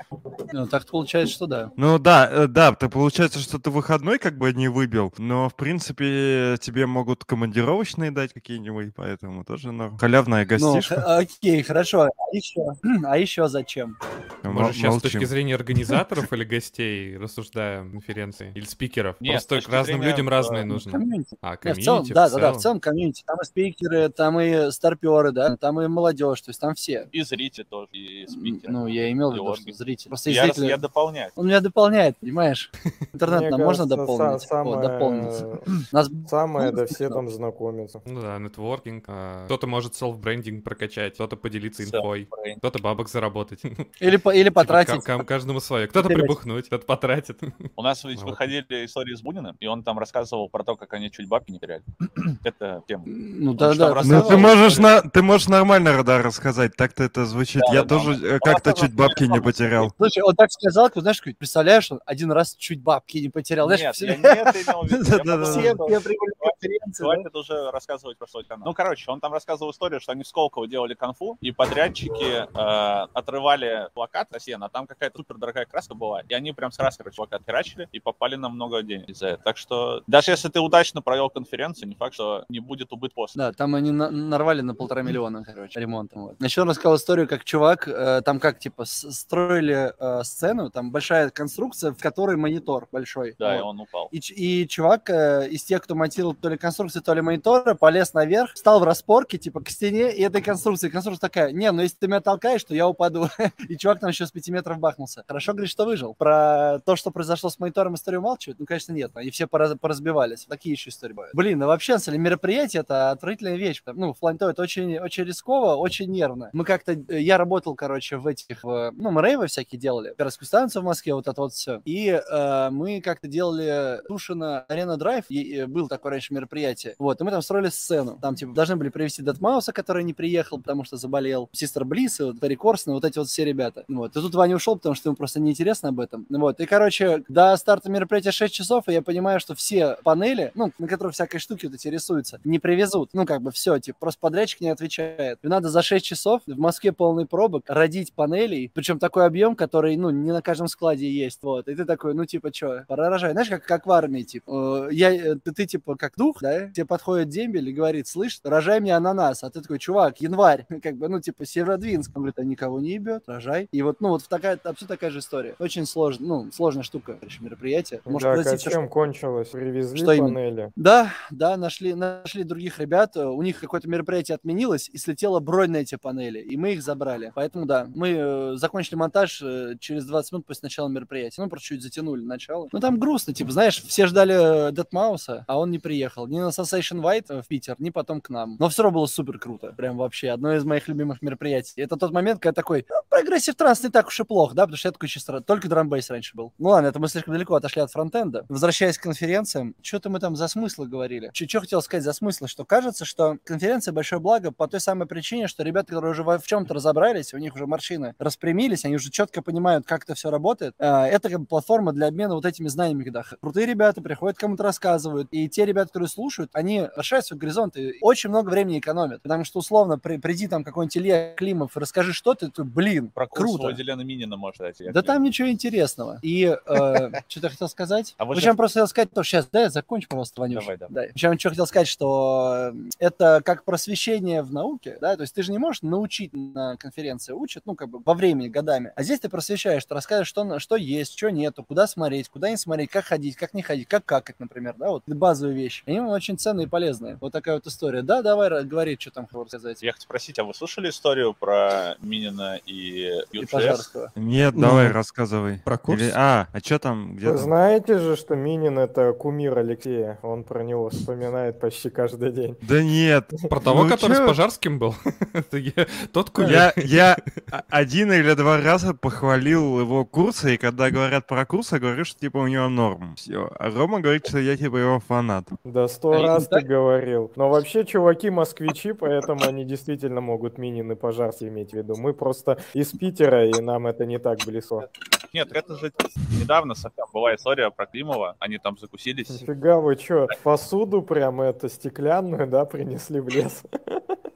Ну, так получается, что да. Ну да, э, да, то получается, что ты выходной как бы не выбил, но в принципе тебе могут командировочные дать какие-нибудь, поэтому тоже норм. Халявная Ну, гостишка. х- окей, хорошо. А еще, а еще зачем? М- Может, сейчас с точки зрения организаторов или гостей рассуждаем конференции? Или спикеров? Нет, Просто точки разным зрения, людям э, разные Ну, нужны. комьюнити. А, Не, в комьюнити целом, в да, да, да, в целом. комьюнити. Там и спикеры, там и старперы, да, там и молодежь, то есть там все. И зрители тоже, и спикеры. Ну, я имел в виду, что зрители. Просто я, зрители... я дополняю. Он меня дополняет, понимаешь? Интернет Мне нам можно дополнить? самое- дополнить. Нас... Самое, да все там знакомятся. Ну да, нетворкинг. а, Кто-то может self-branding прокачать, кто-то поделиться инфой, кто-то бабок заработать. Или, по- или Типа, потратить. ка- ка- Каждому свое. Кто-то прибухнуть, кто-то потратит. У нас ведь вот. выходили истории с Буниным, и он там рассказывал про то, как они чуть бабки не теряли. Это тема. Ну да, да. Ну, ты можешь, на, ты можешь нормально, Радар, рассказать, так-то это звучит. Да, Я да, тоже да. э, как-то чуть бабки не потерял. Слушай, он так сказал, ты знаешь, как, представляешь, он один раз чуть бабки не потерял. Знаешь, Нет, все, я не это имел в виду. Я все, все конференции? Хватит уже рассказывать про свой канал. Ну, короче, он там рассказывал историю, что они в Сколково делали конфу, и подрядчики э, отрывали плакат Россиян, а там какая-то супер дорогая краска была, и они прям с краской короче, плакат херачили и попали на много денег из-за этого. Так что даже если ты удачно провел конференцию, не факт, что не будет убыт после. Да, там они на- нарвали на полтора миллиона, короче, ремонтом. Вот. Еще он рассказал историю, как чувак, э, там как, типа, строили э, сцену, там большая конструкция, в которой монитор большой. Да, и Вот. он упал. И, и чувак э, из тех, кто монтировал то ли конструкцию, то ли монитора, полез наверх, встал в распорке, типа, к стене и этой конструкции. Конструкция такая, не, ну если ты меня толкаешь, то я упаду. и чувак там еще с 5 метров бахнулся. Хорошо, говорит, что выжил. Про то, что произошло с монитором, историю умалчивают? Ну, конечно, нет. Они все пораз- поразбивались. Такие еще истории бывают. Блин, ну вообще, на самом деле, мероприятие это отвратительная вещь. Ну, в плане того, это очень, очень рисково, очень нервно. Мы как-то, э, я работал, короче, в этих, ну, мы рейвы всякие делали. Первую станцию в Москве, вот это вот все. И э, мы как-то делали Тушина Арена Драйв, и, э, был такое раньше мероприятие. Вот, и мы там строили сцену. Там, типа, должны были привести Датмауса, который не приехал, потому что заболел. Систер Близ, и вот Терри Корсон, и вот эти вот все ребята. Вот. И тут Ваня ушел, потому что ему просто неинтересно об этом. Вот. И, короче, до старта мероприятия 6 часов, и я понимаю, что все панели, ну, на которых всякой штуки вот эти рисуются, не привезут. Ну, как бы все, типа, просто подрядчик не отвечает. И надо за 6 часов в Москве полный пробок родить панелей, причем такой объем, который, ну, не на каждом складе есть. Вот. И ты такой, ну, типа, что, пора рожать. Знаешь, как, как в армии, типа, э, я, э, ты, ты, типа, как дух, да, тебе подходит дембель и говорит, слышь, рожай мне ананас. А ты такой, чувак, январь, как бы, ну, типа, Северодвинск. Он говорит, а никого не ебет, рожай. И вот, ну, вот такая, абсолютно такая же история. Очень сложно, ну, сложная штука, короче, мероприятие. Может так, а чем кончилось? Привезли Что именно? панели? да, да, нашли, нашли других ребят. э, У них какое-то мероприятие отменилось, и слетела бронь на эти панели, и мы их забрали. Поэтому да, мы э, закончили монтаж э, через 20 минут после начала мероприятия. Ну, просто чуть затянули начало. Ну, там грустно, типа, знаешь, все ждали Дедмауса, а он не приехал. Ни на Sensation White э, в Питер, ни потом к нам. Но все равно было супер круто. Прям вообще одно из моих любимых мероприятий. Это тот момент, когда такой, «Ну, progressive trance не так уж и плохо, да, потому что я такой чисто, только драмбейс раньше был. Ну ладно, это мы слишком далеко отошли от фронтенда. Возвращаясь к конференциям, что-то мы там за смыслы говорили. Что хотел сказать за смыслы, что кажется, что конференция большое благо по той самой причине, что ребята, которые уже в чем-то разобрались, у них уже морщины распрямились, они уже четко понимают, как это все работает. А, Это как бы платформа для обмена вот этими знаниями, когда крутые ребята приходят, кому-то рассказывают, и те ребята, которые слушают, они расширяют свои горизонты, очень много времени экономят, потому что условно при- приди там какой-нибудь Илья Климов и расскажи что-то, ты, блин, Про круто. Владилена Минина, может, дать. я Да там ничего интересного. И э, что-то я хотел сказать. А вот Причем просто хотел сказать, то сейчас, да, закончи, пожалуйста, Ванюш. Давай, давай. Да. Причем что хотел сказать, что э, это как просвещение в науке, да, то есть ты же не можешь научить на конференции, учат, ну, как бы во времени, годами. А здесь ты просвещаешь, ты рассказываешь, что, что есть, что нету, куда смотреть, куда не смотреть, как ходить, как не ходить, как какать, например, да, вот базовые вещи. Они очень ценные и полезные. Вот такая вот история. Да, давай, говори, что там хотел сказать. Я хотел спросить, а вы слушали историю про Минина и И? Пожарского. Нет, Ну, давай, рассказывай. про курс? Или- А, а что там, где Вы там? знаете же, что Минин это кумир Алексея. Он про него вспоминает почти каждый день. Да нет. Про того, Ну который чё? с Пожарским был? Тот кумир. Я, один или два раза похвалил его курсы, и когда говорят про курсы, я говорю, что типа у него норм. Все. А Рома говорит, что я типа его фанат. Да сто А раз ты говорил. Но вообще чуваки москвичи, поэтому они действительно могут Минин и Пожарский иметь в виду. Мы просто из Питера, и нам это не так близко. Нет, это же недавно совсем была история про Климова. Они там закусились. Нифига вы чё, посуду прям это стеклянную, да, принесли в лес?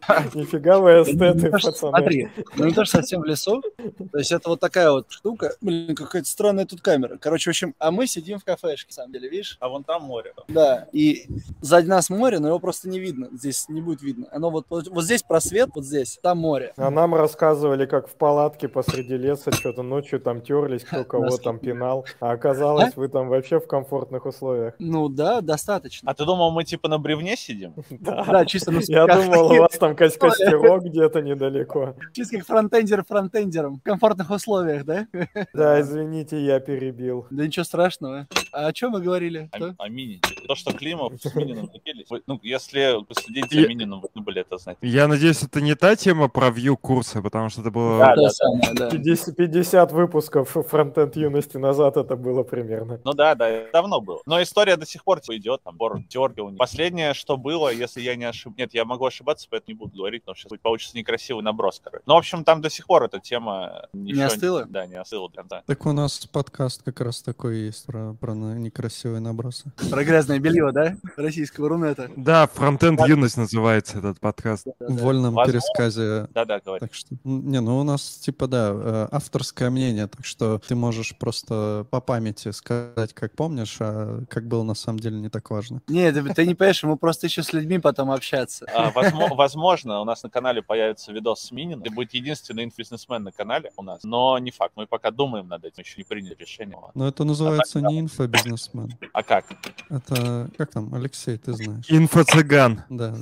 Нифига вы Ну, эстеты, не то, что- пацаны. Смотри, ну что совсем в лесу. То есть это вот такая вот штука. Блин, какая-то странная тут камера. Короче, в общем, а мы сидим в кафешке, на самом деле, видишь? А вон там море. Да, и сзади нас море, но его просто не видно. Здесь не будет видно. Оно вот, вот, вот здесь просвет, вот здесь, там море. А нам рассказывали, как в палатке посреди леса что-то ночью там терлись, кто кого там пинал. А оказалось, вы там вообще в комфортных условиях. Ну да, достаточно. А ты думал, мы типа на бревне сидим? Да, чисто на Я думал, у вас там ко- костерок где-то недалеко. чисто как фронтендер фронтендером. В комфортных условиях, да? Да, извините, я перебил. Да ничего страшного. А о чем мы говорили? О, о Минине. То, что Климов с Мининым напились. Ну, если следить за Мининым, вы были это знать. Я надеюсь, это не та тема про вью курса, потому что это было... Да, То самое, да. 50, 50 выпусков фронтенд юности назад это было примерно. Ну да, да, это давно было. Но история до сих пор типа, идет, там, бор дергивание. Последнее, что было, если я не ошибаюсь... Нет, я могу ошибаться, поэтому не буду говорить, что сейчас получится некрасивый наброс, короче. Ну, в общем, там до сих пор эта тема... еще остыла? Да, не остыла до конца. Так у нас подкаст как раз такой есть про, про некрасивые набросы. Про грязное белье, да? Российского рунета. Да, фронтенд юность называется этот подкаст. В вольном пересказе. Да-да, говори. Так что, не, ну у нас типа, да, э, авторское мнение, так что ты можешь просто по памяти сказать, как помнишь, а как было на самом деле не так важно. Нет, ты, не понимаешь, мы просто еще с людьми потом общаться. А, возмо- возможно, у нас на канале появится видос с Мининым. Это будет единственный инфобизнесмен на канале у нас. Но не факт. Мы пока думаем над этим, еще не приняли решение. Но это называется не инфобизнесмен. А как? Это, как там, Алексей, ты знаешь. Инфо-цыган. Да.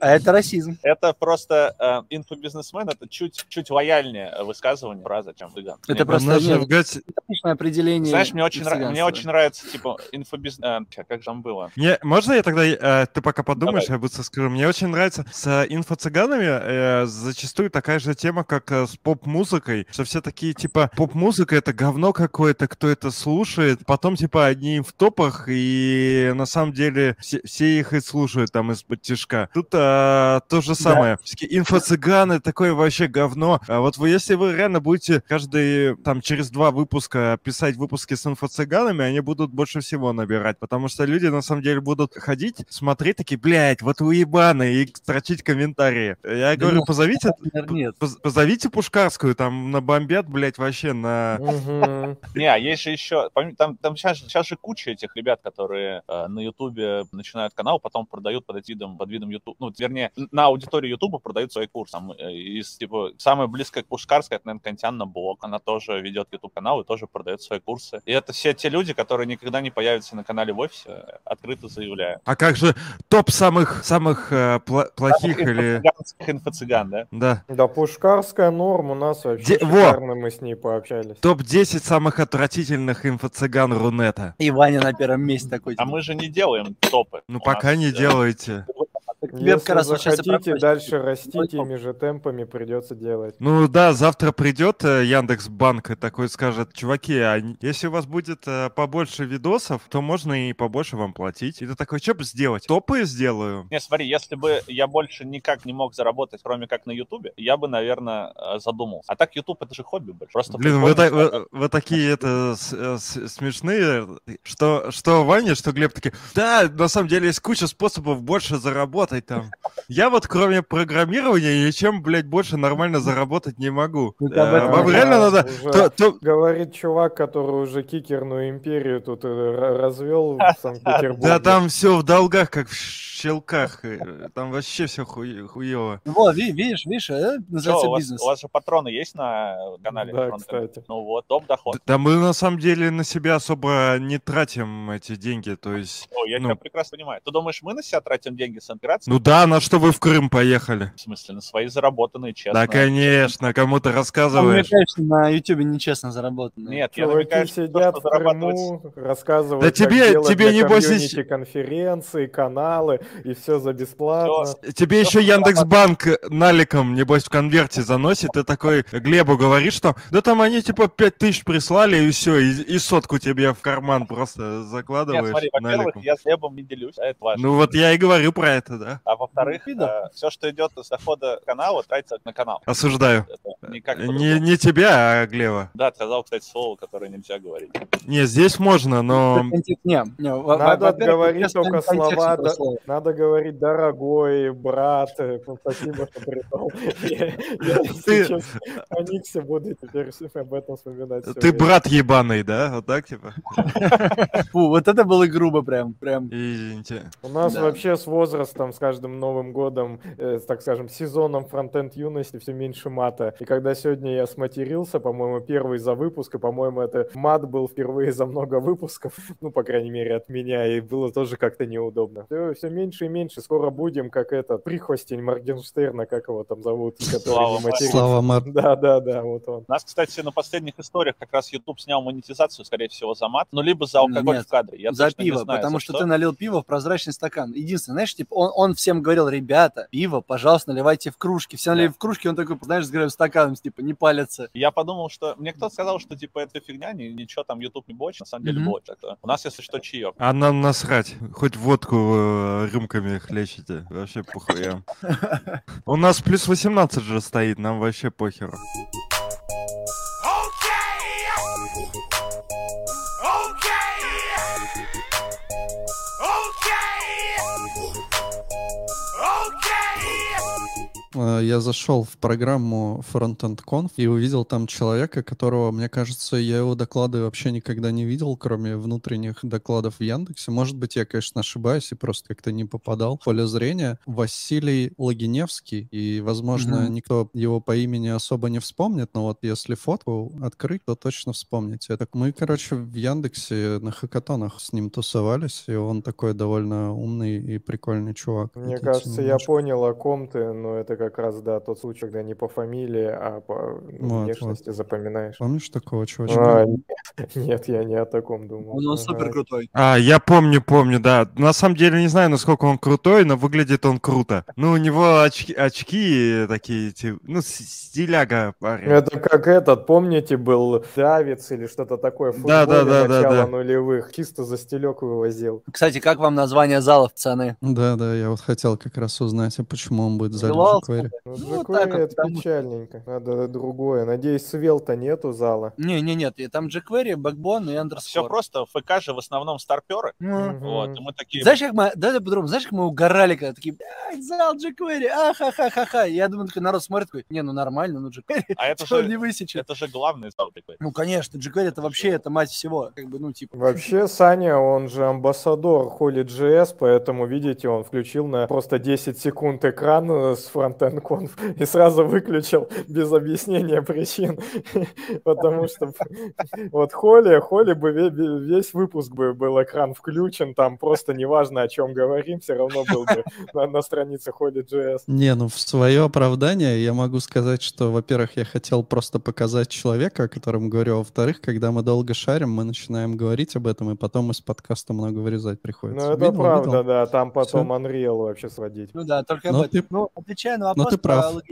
А это расизм. Это просто э, инфобизнесмен, это чуть, чуть лояльнее высказывание фраза, чем цыган. Это Мне просто же в Гате- Отличное определение. Знаешь, мне очень, мне очень нравится, типа, инфобизнес... как же там было? Не, можно я тогда, э, ты пока подумаешь, Давай. я быстро скажу. Мне очень нравится, с э, инфо-цыганами э, зачастую такая же тема, как э, с поп-музыкой, что все такие, типа, поп-музыка — это говно какое-то, кто это слушает. Потом, типа, одни в топах, и на самом деле все, все их и слушают там из-под тяжка. Тут э, то же самое. Всякие Инфо-цыганы, такое вообще говно. А вот вы, если вы реально будете каждый, там, через два выпуска писать выпуски с инфо-цыганами, они будут больше всего набирать, потому что люди, на самом деле, будут ходить, смотреть, такие, блядь, вот вы ебаные, и строчить комментарии. Я говорю, нет, позовите, Например, Нет. поз- позовите Пушкарскую, там набомбят, блядь, вообще на... Не, а есть же еще, там, там сейчас, сейчас же куча этих ребят, которые э, на Ютубе начинают канал, потом продают под видом, под видом Ютуб, ну, вернее, на аудиторию Ютуба продают свои курсы. Там, э, из, типа, самое близкое к Пушкарской, это, наверное, Контянна Блок. Она тоже ведет Ютуб канал и тоже продает свои курсы. И это все те люди, которые никогда не появятся на канале в офисе, э, открыто заявляю. А как же топ самых, самых э, пла- плохих или... Инфо-цыганских инфо-цыган, да? Да. Да, пушкарская норм у нас вообще Де- во! шикарно мы с ней пообщались. Топ-10 самых отвратительных инфо-цыган Рунета. И Ваня на первом месте такой. А мы же не делаем топы. Ну, У пока нас, не э, делайте. Так тебе Если как раз захотите дальше расти, теми же темпами придется делать. Ну да, завтра придет э, Яндекс Банк и такой скажет, чуваки, а если у вас будет э, побольше видосов, то можно и побольше вам платить. И ты такой, что бы сделать? Топы сделаю. Не, смотри, если бы я больше никак не мог заработать, кроме как на Ютубе, я бы, наверное, э, задумался. А так Ютуб это же хобби больше. Просто Блин, вы, прикольно, та- вы- вы такие это с- с- смешные, что, что Ваня, что Глеб такие, да, на самом деле есть куча способов больше заработать там. Я вот кроме программирования ничем, блядь, больше нормально заработать не могу. Ну, ты об Э, Вам реально надо... уже то- то- Говорит чувак, который уже кикерную империю тут э, развел в Санкт-Петербурге. Да там все в долгах, как в щелках. э, Там вообще все хуево. Ну Вот, ви- видишь, видишь, называется у, вас, бизнес. у вас же патроны есть на канале? Да, Патрон кстати. Ну вот, топ-доход. Да мы на самом деле на себя особо не тратим эти деньги, то есть... О, я ну. тебя прекрасно понимаю. Ты думаешь, мы на себя тратим деньги с интеграцией? Ну да, на что вы в Крым поехали? В смысле, на свои заработанные, честно. Да, конечно, кому ты рассказываешь. конечно, на Ютубе нечестно заработано. Нет, я Чуваки намекаю, что сидят в. Крыму, рассказывают, Да как тебе- делать тебе, для небось, комьюнити конференции, каналы, и все за бесплатно. Тебе еще Яндекс.Банк наликом, небось, в конверте заносит, ты такой Глебу говоришь, что да там они типа 5 тысяч прислали, и все, и, и сотку тебе в карман просто Нет, закладываешь смотри, во-первых, наликом. я с хлебом не делюсь, а это важно. Ну вот я и говорю про это, да. А во-вторых, Видно. все, что идет из дохода канала, тратится на канал. Осуждаю. Это- никак Не, не тебя, а Глева. Да, ты сказал, кстати, слово, которое нельзя говорить. Не, здесь можно, но... Не, не, Надо говорить только слова, да. слова. Надо говорить «дорогой», «брат», э, спасибо, что пришел. Я, Ты- честно, проникся, буду теперь об этом вспоминать. Ты время. брат ебаный, да? Вот так, типа? Фу, вот это было грубо прям, прям. Извините. У нас Да. вообще с возрастом, с каждым Новым годом, э, так скажем, сезоном фронтенд юности все меньше мата. И когда сегодня я сматерился, по-моему, первый за выпуск, и, по-моему, это мат был впервые за много выпусков, ну, по крайней мере, от меня, и было тоже как-то неудобно. Все, меньше и меньше. Скоро будем, как этот, прихвостень Моргенштерна, как его там зовут, который матерится. Слава Мар. Да, да, да, вот он. У нас, кстати, на последних историях как раз YouTube снял монетизацию, скорее всего, за мат, ну, либо за алкоголь Нет, в кадре. Я за пиво, знаю, потому за что, ты налил пиво в прозрачный стакан. Единственное, знаешь, типа, он, он всем говорил, ребята, пиво, пожалуйста, наливайте в кружки. Все налили Да. в кружки, он такой, знаешь, с грязным стаканом, типа, не палятся. Я подумал, что... Мне кто-то сказал, что, типа, это фигня, ни- ничего там YouTube не бочит. На самом деле Мгм. бочит. Что У нас, если что, чаек. А нам насрать. Хоть водку э, рюмками хлещете. Вообще похуям. У нас плюс 18 же стоит, нам вообще похеру. Я зашел в программу Frontend Conf и увидел там человека, которого, мне кажется, я его доклады вообще никогда не видел, кроме внутренних докладов в Яндексе. Может быть, я, конечно, ошибаюсь и просто как-то не попадал в поле зрения. Василий Логиневский, и, возможно, Мгм. никто его по имени особо не вспомнит, но вот если фотку открыть, то точно вспомните. Так мы, короче, в Яндексе на хакатонах с ним тусовались, и он такой довольно умный и прикольный чувак. Мне Вот кажется, я понял, о ком ты, но это как раз, да, тот случай, когда не по фамилии, а по ну, Вот, внешности запоминаешь. Помнишь такого чувачка? А, нет, я не о таком думал. Он, он Ага. супер крутой. А, я помню, помню, да. На самом деле не знаю, насколько он крутой, но выглядит он круто. Ну, у него очки, очки такие, ти- ну, стиляга парень. Это как этот, помните, был Давиц или что-то такое в Да, да, да, да, начала да. нулевых, чисто за стелек вывозил. Кстати, как вам название зала, пацаны? Да, да, я вот хотел как раз узнать, а почему он будет в зале Желал jQuery. Ну, Ну, вот jQuery так вот, это потому- печальненько. Надо другое. Надеюсь, Свелта нету зала. Не, не, нет, и там jQuery, Backbone и Underscore. Все просто. ФК же в основном старперы. Ну, Вот, и мы такие... Знаешь, как мы, да, по-другому, знаешь, как мы угорали, когда такие, блядь, зал jQuery, ахахахаха. Я думаю, такой народ смотрит, такой, не, ну нормально, ну jQuery, А это же, не высечет. это же главный зал такой. Ну, конечно, jQuery это вообще, это мать всего, как бы, ну, типа. Вообще, Саня, он же амбассадор Holy.js, поэтому, видите, он включил на просто 10 секунд экран с Frontend Conf и сразу выключил без объяснения причин. Потому что вот Холли, Холли бы ве- ве- весь выпуск бы был экран включен, там просто неважно, о чем говорим, все равно был бы на, на странице Holy.js. Не, ну в свое оправдание я могу сказать, что, во-первых, я хотел просто показать человека, о котором говорю, а во-вторых, когда мы долго шарим, мы начинаем говорить об этом, и потом из подкаста много вырезать Ну, приходится. это Видел, правда, видел? да, там потом Unreal вообще сводить. Ну да, только этом. ты- Ну, отвечая на но вопрос ты про прав.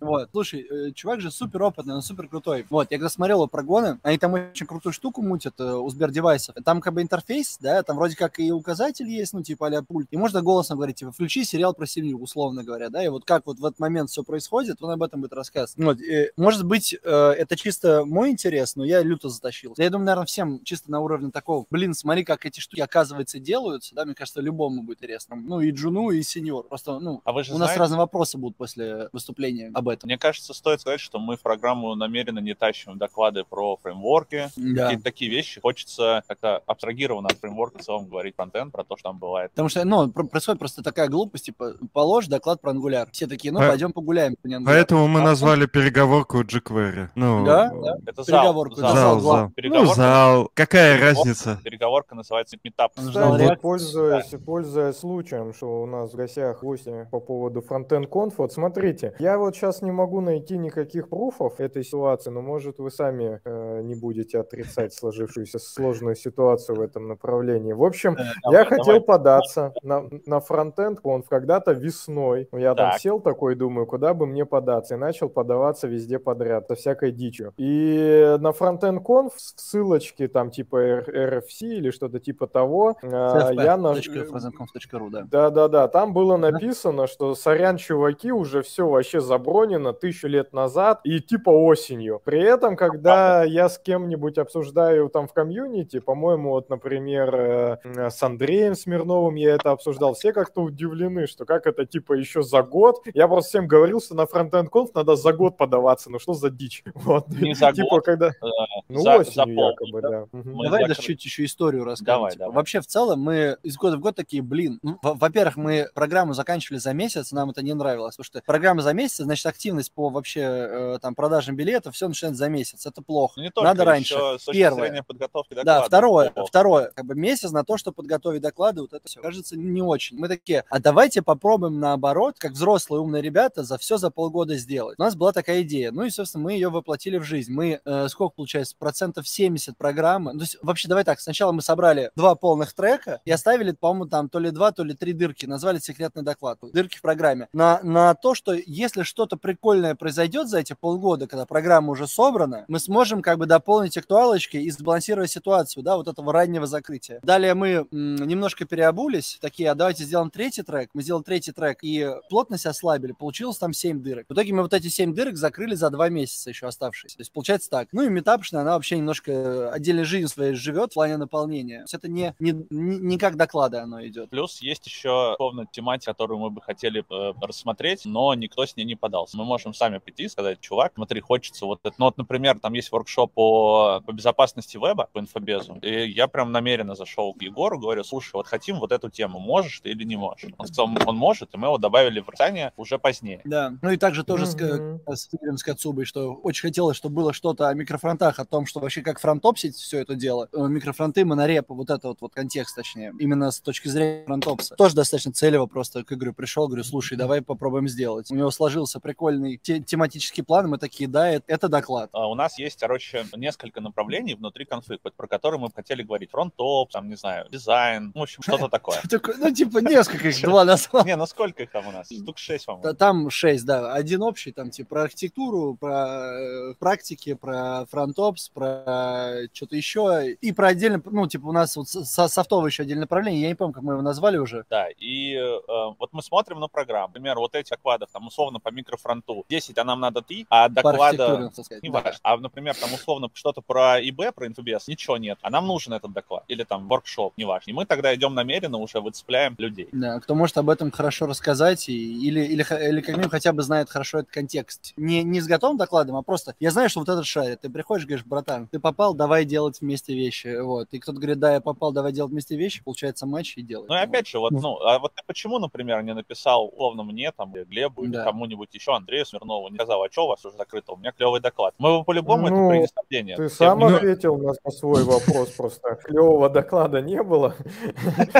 Вот, слушай, э, чувак же супер опытный, он супер крутой. Вот, я когда смотрел его прогоны, они там очень крутую штуку мутят э, у Сбердевайсов. Там как бы интерфейс, да, там вроде как и указатель есть, ну, типа а пульт. И можно голосом говорить, типа, включи сериал про семью, условно говоря, да, и вот как вот в этот момент все происходит, он об этом будет рассказывать. Вот, и, может быть, э, это чисто мой интерес, но я люто затащил. Я думаю, наверное, всем чисто на уровне такого, блин, смотри, как эти штуки, оказывается, делаются, да, мне кажется, любому будет интересно. Ну, и Джуну, и сеньор. Просто, ну, А вы же у нас знаете- разные вопросы будут после выступления об этом. Мне кажется, стоит сказать, что мы в программу намеренно не тащим доклады про фреймворки, Да. какие-то такие вещи. Хочется как-то абстрагированно от фреймворка в целом говорить контент, про то, что там бывает. Потому что, ну, про- происходит просто такая глупость, типа, положь доклад про ангуляр. Все такие, ну, По- пойдем погуляем по. Поэтому мы А назвали переговорку jQuery. Ну, Да, да. Это зал. Переговорку, зал. Зал, зал. зал. Ну, Переговорка. зал. Какая Переговорка. разница? Переговорка называется метап. Он ждал Кстати, реакции. пользуясь, пользуясь случаем, что у нас в гостях гости по поводу Frontend Conf, вот смотрите, я вот сейчас не могу найти никаких пруфов этой ситуации, но может вы сами э, э, не будете отрицать сложившуюся сложную ситуацию в этом направлении. В общем, Э, я давай, хотел давай. податься на, на фронтенд, он когда-то весной. Я там Так. сел такой, думаю, куда бы мне податься, и начал подаваться везде подряд, со всякой дичью. И на фронтенд конф ссылочки там типа RFC или что-то типа того, а, я наж... frozenconf.ru, да. Да-да-да, там было написано, что сорян, чуваки, уже все вообще забронено тысячу лет назад и типа осенью. При этом, когда я с кем-нибудь обсуждаю там в комьюнити, по-моему, вот, например, э, с Андреем Смирновым я это обсуждал, все как-то удивлены, что как это типа еще за год. Я просто всем говорил, что на фронтенд конф надо за год подаваться, ну что за дичь? Вот. Не за Типа, год, когда... э, Ну, за- за осенью полгода, якобы, да? Мы Давай даже чуть еще историю расскажем. Давай, типа. давай. Вообще, в целом, мы из года в год такие, блин, ну, во- во-первых, мы программу заканчивали за месяц, нам это не нравилось, потому что программа за месяц, значит, активность по вообще э, там продажам билетов, все начинается за месяц, это плохо. Ну, не только, Надо раньше. Первое. подготовки Да, доклада. второе, Плохо. второе, как бы месяц на то, чтобы подготовить доклады, вот это все, кажется, не очень. Мы такие, а давайте попробуем наоборот, как взрослые умные ребята, за все за полгода сделать. У нас была такая идея, ну и, собственно, мы ее воплотили в жизнь. Мы, э, сколько получается, процентов 70 программы, ну, то есть, вообще, давай так, сначала мы собрали два полных трека и оставили, по-моему, там то ли два, то ли три дырки, назвали секретный доклад, дырки в программе, на, на то, что если что-то прикольное произойдет за эти полгода, когда программа уже собрана, мы сможем как бы дополнить актуалочки и сбалансировать ситуацию, да, вот этого раннего закрытия. Далее мы немножко переобулись, такие, а давайте сделаем третий трек. Мы сделали третий трек и плотность ослабили, получилось там 7 дырок. В итоге мы вот эти 7 дырок закрыли за 2 месяца еще оставшиеся. То есть получается так. Ну и метапшная, она вообще немножко отдельной жизнью своей живет в плане наполнения. То есть это не, не, не, как доклады оно идет. Плюс есть еще условно тематика, которую мы бы хотели э, рассмотреть, но никто с ней не подался. Мы можем сами прийти и сказать, чувак, смотри, хочется вот это. Ну вот, например, там есть воркшоп по, по безопасности веба, по инфобезу, и я прям намеренно зашел к Егору, говорю, слушай, вот хотим вот эту тему, можешь ты или не можешь? Он сказал, он может, и мы его добавили в описание уже позднее. Да. Ну и также тоже с, Мгм. э, с Игорем Скоцубой, что очень хотелось, чтобы было что-то о микрофронтах, о том, что вообще как фронтопсить все это дело. Э, Микрофронты, монореп, вот это вот, вот контекст, точнее, именно с точки зрения фронтопса. Тоже достаточно целево просто к Игорю пришел, говорю, слушай, давай попробуем сделать. У него сложился прикольный те- тематический план, мы такие, да, это, это доклад. А У нас есть, короче, несколько направлений внутри конфликта, про которые мы хотели говорить. Фронтоп, там, не знаю, дизайн, ну, в общем, что-то такое. Ну, типа, несколько их, два назвал. Не, ну сколько их там у нас? Штук шесть, по-моему. Там шесть, да. Один общий, там, типа, про архитектуру, про э, практики, про фронтопс, про что-то еще. И про отдельно, ну, типа, у нас вот со- софтовое еще отдельное направление. Я не помню, как мы его назвали уже. Да, и э, вот мы смотрим на программу. Например, вот эти докладов, там, условно, по микрофронту 10, а нам надо 3, а доклада... Не Да. важно. А, например, там, условно, что-то про ИБ, про инфобес, ничего нет. А нам нужен этот доклад. Или там воркшоп, неважно. И мы тогда идем намеренно, уже выцепляем людей. Да, кто может об этом хорошо рассказать, и, или, или, или как минимум хотя бы знает хорошо этот контекст. Не, не с готовым докладом, а просто я знаю, что вот этот шарит. Ты приходишь, говоришь, братан, ты попал, давай делать вместе вещи. Вот. И кто-то говорит, да, я попал, давай делать вместе вещи, получается матч и делать. Ну и опять же, вот, ну, а вот ты почему, например, не написал, условно, мне, там, или Глебу, или Да. кому-нибудь еще, Андрею Смирнову, не сказал, а что у вас уже закрыто, у меня клевый доклад. Мы его по-любому Ну, это принесем. Ты сам ответил на на свой вопрос, просто клевого доклада не было.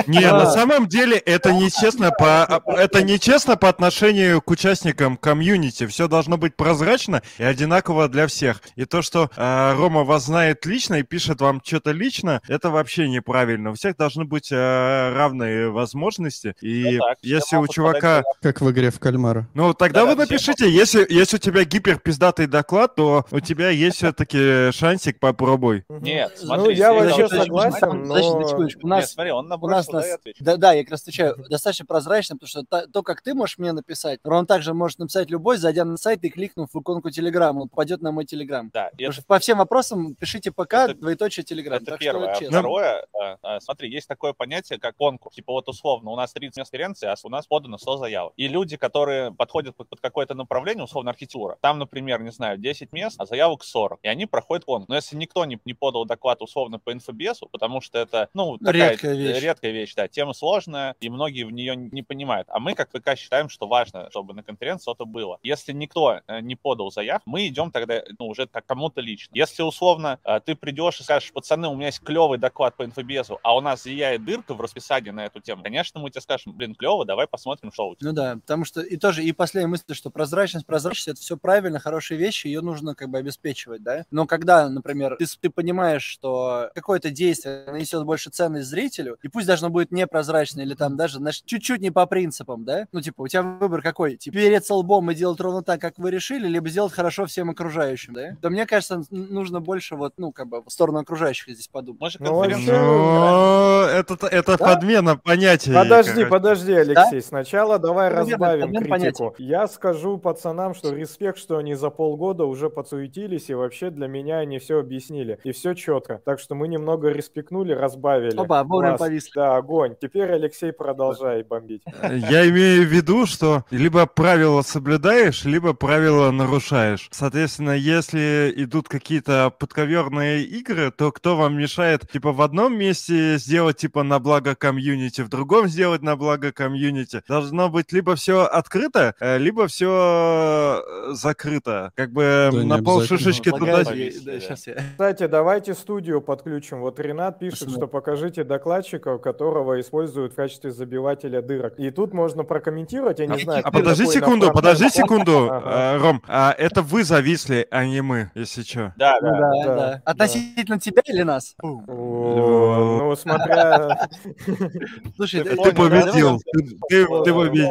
Не, А. на самом деле это нечестно по это нечестно по отношению к участникам комьюнити. Все должно быть прозрачно и одинаково для всех. И то, что э, Рома вас знает лично и пишет вам что-то лично, это вообще неправильно. У всех должны быть э, равные возможности. И Ну если у чувака Как в игре в кальмара. ну, тогда Да, вы напишите, если, если у тебя гиперпиздатый доклад, то у тебя есть все-таки шансик, попробуй. Нет, Ну, смотри, я если- вообще согласен, но... У Нет, нас смотри, он у нас, набросил, нас- да, да, я как раз отвечаю, достаточно прозрачно, потому что та- то, как ты можешь мне написать, Рон также может написать любой, зайдя на сайт и кликнув в иконку Телеграм, он попадет на мой Телеграм. Да, Потому это, что по всем вопросам пишите ПК, Это- двоеточие Телеграм. это так первое. что А второе, э, э, смотри, есть такое понятие, как конкурс. Типа вот условно, у нас 30 мест конференции, а у нас подано 100 заявок. И люди, которые подходят под, под какое-то направление, условно архитектура, там, например, не знаю, 10 мест, а заявок 40. И они проходят конкурс. Но если никто не, не подал доклад условно по инфобесу, потому что это, ну, такая Редкая вещь. редкая вещь, да, тема сложная, и многие в нее не понимают. А мы, как ВК, считаем, что важно, чтобы на конференции что-то было. Если никто э, не подал заяв, мы идем тогда, ну, уже так кому-то лично. Если, условно, э, ты придешь и скажешь, пацаны, у меня есть клевый доклад по инфобезу, а у нас зияет дырка в расписании на эту тему, конечно, мы тебе скажем, блин, клево, давай посмотрим, что у тебя. Ну да, потому что и тоже, и последняя мысль, что прозрачность, прозрачность, это все правильно, хорошие вещи, ее нужно как бы обеспечивать, да. Но когда, например, ты, ты понимаешь, что какое-то действие нанесет больше ценность зрителю, и пусть даже оно будет непрозрачно или там даже знаешь, чуть-чуть не по принципам, да? Ну, типа, у тебя выбор какой? Типа, переться лбом и делать ровно так, как вы решили, либо сделать хорошо всем окружающим, да? То мне кажется, нужно больше вот, ну, как бы в сторону окружающих здесь подумать. Мы же Ну, конференцию Ну, это, это Да? подмена понятий. Подожди, короче. подожди, Алексей. Сначала давай разбавим критику. Я скажу пацанам, что респект, что они за полгода уже подсуетились, и вообще для меня они все объяснили. И все четко. Так что мы немного респекнули, разбавили. Опа, вовремя повисли. Да, огонь. Теперь, Алексей, продолжай бомбить. Я имею в виду, что либо правила соблюдаешь, либо правила нарушаешь. Соответственно, если идут какие-то подковерные игры, то кто вам мешает, типа, в одном месте сделать, типа, на благо комьюнити, в другом сделать на благо комьюнити? Должно быть либо все открыто, э, либо все закрыто. Как бы Да, на пол шишечки туда... Кстати, давайте студию подключим. Вот Ренат пишет, что покажите докладчика, которого используют в качестве забивателя дырок. И тут можно прокомментировать, я не знаю. А подожди секунду, подожди секунду, э, Ром. А это вы зависли, а не мы, если что. Да, Ну да. да, да. Относительно тебя или нас? Ну, смотря... Слушай, Ты э, победил. Ты, победил.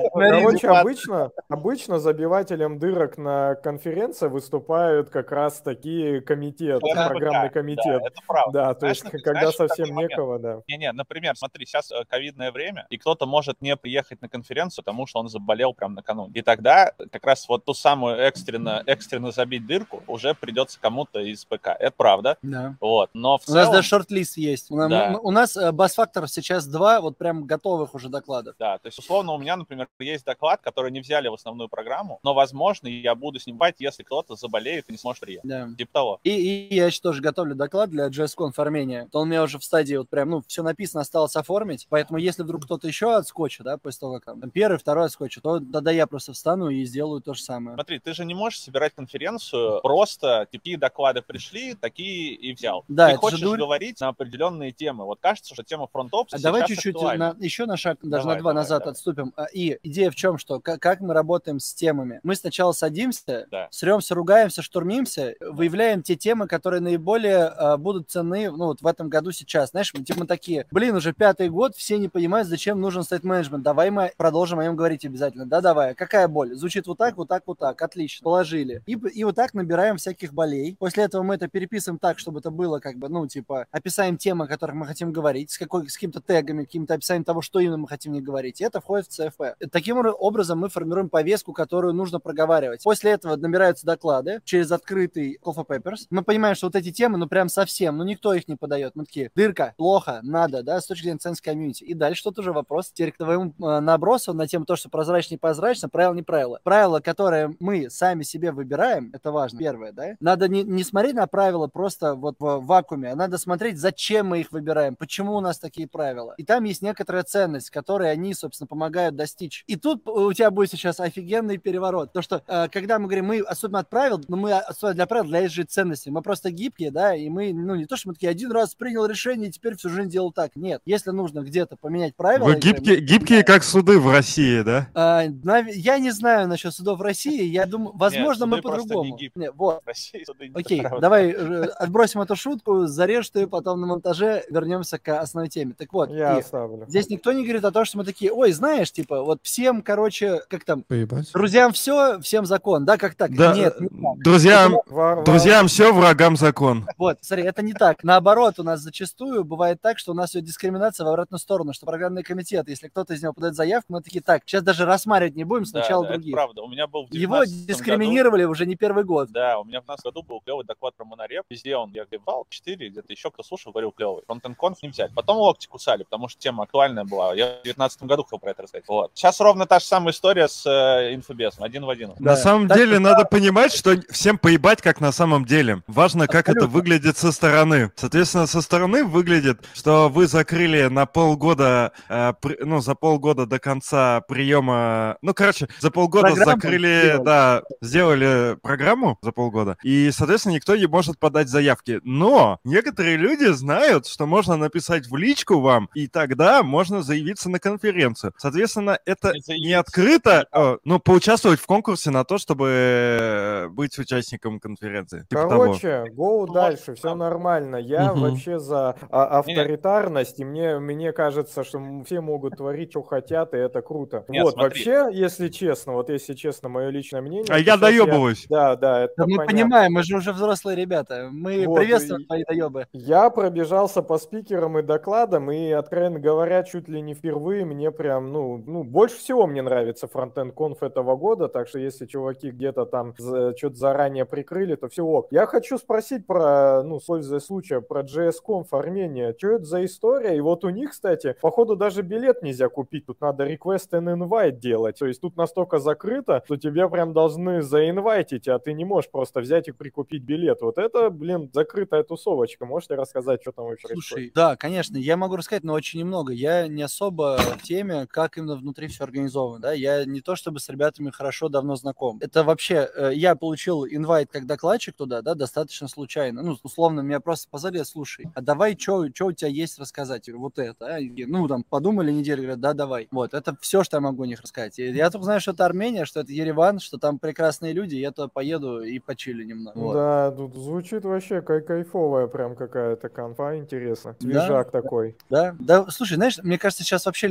Обычно, обычно забивателем дырок на конференции выступают как раз такие комитеты, ФБК, программный Да, комитет. это правда. Да, то Знаешь, есть, ну, когда знаешь, совсем некого, да. Не-не, например, смотри, сейчас э, ковидное время, и кто-то может не приехать на конференцию, потому что он заболел прям накануне. И тогда как раз вот ту самую экстренно, экстренно забить дырку уже придется кому-то из ПК. Это правда. Да. Вот. Но в У нас целом... даже шорт-лист есть. У, Да. мы- у нас э, бас-фактор сейчас два вот прям готовых уже докладов. Да, то есть, условно, у меня, например, есть доклад, который не взяли в основную программу, но, возможно, я буду снимать, если кто-то заболеет и не сможет приехать. Да. Типа того. И, и я еще тоже готовлю доклад для JSConf Армения. То он у меня уже в стадии вот прям, ну, все написано, осталось оформить. Поэтому если вдруг кто-то еще отскочит, да, после того, как там, там первый, второй отскочит, то тогда я просто встану и сделаю то же самое. Смотри, ты же не можешь собирать конференцию просто такие доклады пришли, такие и взял. Да, ты хочешь дурь. говорить на определенные темы. Вот кажется, что тема фронт-опса А давай чуть-чуть на, еще на шаг, даже Давай, на два давай, назад давай. отступим. А, И идея в чем, что как, как мы работаем с темами. Мы сначала садимся, Да. сремся, ругаемся, штурмимся, выявляем те темы, которые наиболее а, будут ценны ну, вот в этом году сейчас. Знаешь, мы, типа, мы такие, блин, уже пятый год, все не понимают, зачем нужен стейт-менеджмент. Давай мы продолжим о нем говорить обязательно. Да, давай. Какая боль? Звучит вот так, вот так, вот так. Отлично. Положили. И, и вот так набираем всяких болей. После этого мы это переписываем так, чтобы это было как бы, ну, типа, описаем темы, о которых мы хотим говорить, с, какой, с какими-то тегами, каким-то описанием того, что именно мы хотим не говорить. И это входит в ЦФП. Таким ор- образом мы формируем повестку, которую нужно проговаривать. После этого набираются доклады через открытый for Papers. Мы понимаем, что вот эти темы, ну, прям совсем, ну, никто их не подает. Мы такие, дырка, плохо, надо, да, с точки зрения ценности комьюнити. И дальше тут уже вопрос теперь к твоему э, набросу на тему то, что прозрачно, не прозрачно, правило, не правило. Правила, которые мы сами себе выбираем, это важно, первое, да, надо не, не смотреть на правила просто вот в вакууме, а надо смотреть, зачем мы их выбираем, почему у нас такие правила. И там есть некоторая ценность, которую они, собственно, помогают достичь. И тут у тебя будет сейчас офигенный переворот. То, что э, когда мы говорим, мы отступим от правил, но мы отступаем для правил, для же ценности. Мы просто гибкие, да, и мы, ну, не то, что мы такие, один раз принял решение, и теперь всю жизнь делал так. Нет. Если нужно где-то поменять правила... Вы игры, гибкие, мы гибкие, как суды в России, да? а, нав- я не знаю насчет судов в России. Я думаю, возможно, мы суды просто не по-другому. Не, вот. России Окей, правда. давай э, отбросим эту шутку, зарежь ты, потом на монтаже вернемся к основной теме. Так вот, Я и оставлю. здесь никто не говорит о том, что мы такие, ой, знаешь, типа, вот всем, короче, как там, Поебать. друзьям все, всем закон, да, как так? Да, Нет, не так. друзьям, ва- друзьям все, врагам закон. Вот, смотри, это не так. Наоборот, у нас зачастую бывает так, что у нас идет дискриминация в обратную сторону, что программный комитет, если кто-то из него подает заявку, мы такие, так, сейчас даже рассматривать не будем, Да, сначала да, это других. правда. У меня был в Его 19 году- дискриминировали уже не первый год. Да, у меня в 15 году был клевый доклад про монореп. Везде он, я говорил, 4, где-то еще кто слушал, говорил клевый. Фронтенд конф не взять. Потом локти кусали, потому что тема актуальная была. Я в 19 году хотел про это рассказать. Вот. Сейчас ровно та же самая история с э, инфобесом, один в один. На Да. самом Так деле надо понимать, что всем поебать, как на самом деле. Важно, как это Абсолютно. выглядит со стороны. Соответственно, со стороны выглядит, что вы закрыли на полгода, э, при- ну, за полгода до конца приема, ну, короче, за полгода Программу закрыли, сделали. да, сделали программу за полгода, и, соответственно, никто не может подать заявки. Но некоторые люди знают, что можно написать в личку вам, и тогда можно заявиться на конференцию. Соответственно, это Не не заявиться, открыто, э, ну, поучаствовать в конкурсе на то, чтобы э, быть участником конференции. Типа того. Короче, go Ну, дальше, все нормально. Я Мгм. вообще за а- авторитарность, и мне, мне кажется, что все могут творить, что хотят, и это круто. Нет, вот, смотри. вообще, если честно, вот если честно, мое личное мнение... А я доебываюсь. Да, да, это Да мы понятно. понимаем, мы же уже взрослые ребята. Мы Вот, приветствуем твои доебы. Я пробежался по спикерам и докладам, и, откровенно говоря, чуть ли не впервые мне прям, ну, ну больше всего мне нравится фронтенд конф этого года, так что если чуваки где-то там что-то заранее прикрыли, то все ок. Я хочу спросить про, ну, пользуясь случаем, про JS Conf Армения. Что это за история? И вот у них, кстати, походу даже билет нельзя купить, тут надо request and invite делать, то есть тут настолько закрыто, что тебе прям должны заинвайтить, а ты не можешь просто взять и прикупить билет. Вот это, блин, закрытая тусовочка. Можете рассказать, что там вообще происходит? Слушай, да, конечно, я могу рассказать, но очень немного. Я не особо в теме, как именно внутри все организовано, да. Я не то чтобы с ребятами хорошо давно знаком. Это вообще, э, я получил инвайт как докладчик туда, да, достаточно случайно. Ну, условно, меня просто позвали, слушай, а давай, что у тебя есть рассказать? Я говорю, вот это, а? Ну, там, подумали неделю, говорят, да, давай. Вот, это все, что я могу о них рассказать. И я только знаю, что это Армения, что это Ереван, что там прекрасные люди, я туда поеду и почилю немного. Вот. Да, тут звучит вообще кай кайфовая прям какая-то конфа, интересно. Да, Свежак такой. Да, да, слушай, знаешь, мне кажется, сейчас вообще,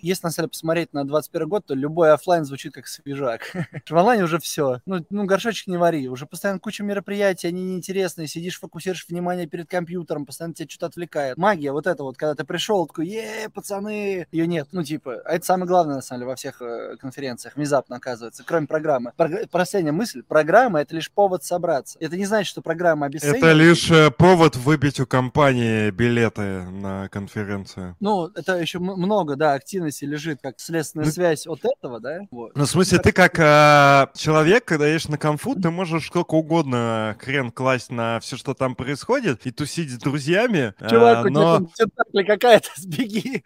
если на самом деле посмотреть на 21 год, то любой оффлайн звучит как свежак. В онлайне уже все. Ну, ну, горшочек не вари. Уже постоянно куча мероприятий, они неинтересные. Сидишь, фокусируешь внимание перед компьютером, постоянно тебя что-то отвлекает. Магия, вот это вот, когда ты пришел, такой, е пацаны, ее нет. Ну, типа, а это самое главное, на самом деле, во всех э, конференциях, внезапно оказывается, кроме программы. Прог- Последняя мысль, программа — это лишь повод собраться. Это не значит, что программа обесценивает. Это лишь э, повод выбить у компании билеты на конференцию. Ну, это еще много, да, активности лежит как следственная Ну- связь от этого, да? Вот. Ну, в смысле, ты как э, человек, когда едешь на конфу, ты можешь сколько угодно хрен класть на все, что там происходит, и тусить с друзьями. э, Чувак, у тебя но... там какая-то, сбеги.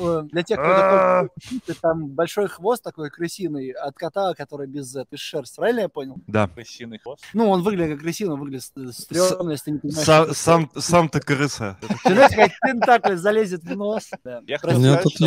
Э, Для тех, кто А. такой, ты там большой хвост такой крысиный от кота, который без, без шерсти, правильно я понял? Да. Крысиный хвост. Ну, он выглядит как крысина, он выглядит стрёмно, если ты не понимаешь. Са- что это сам, сам ты крыса. Ты знаешь, как тентакль залезет в нос. Я меня сказать, тут что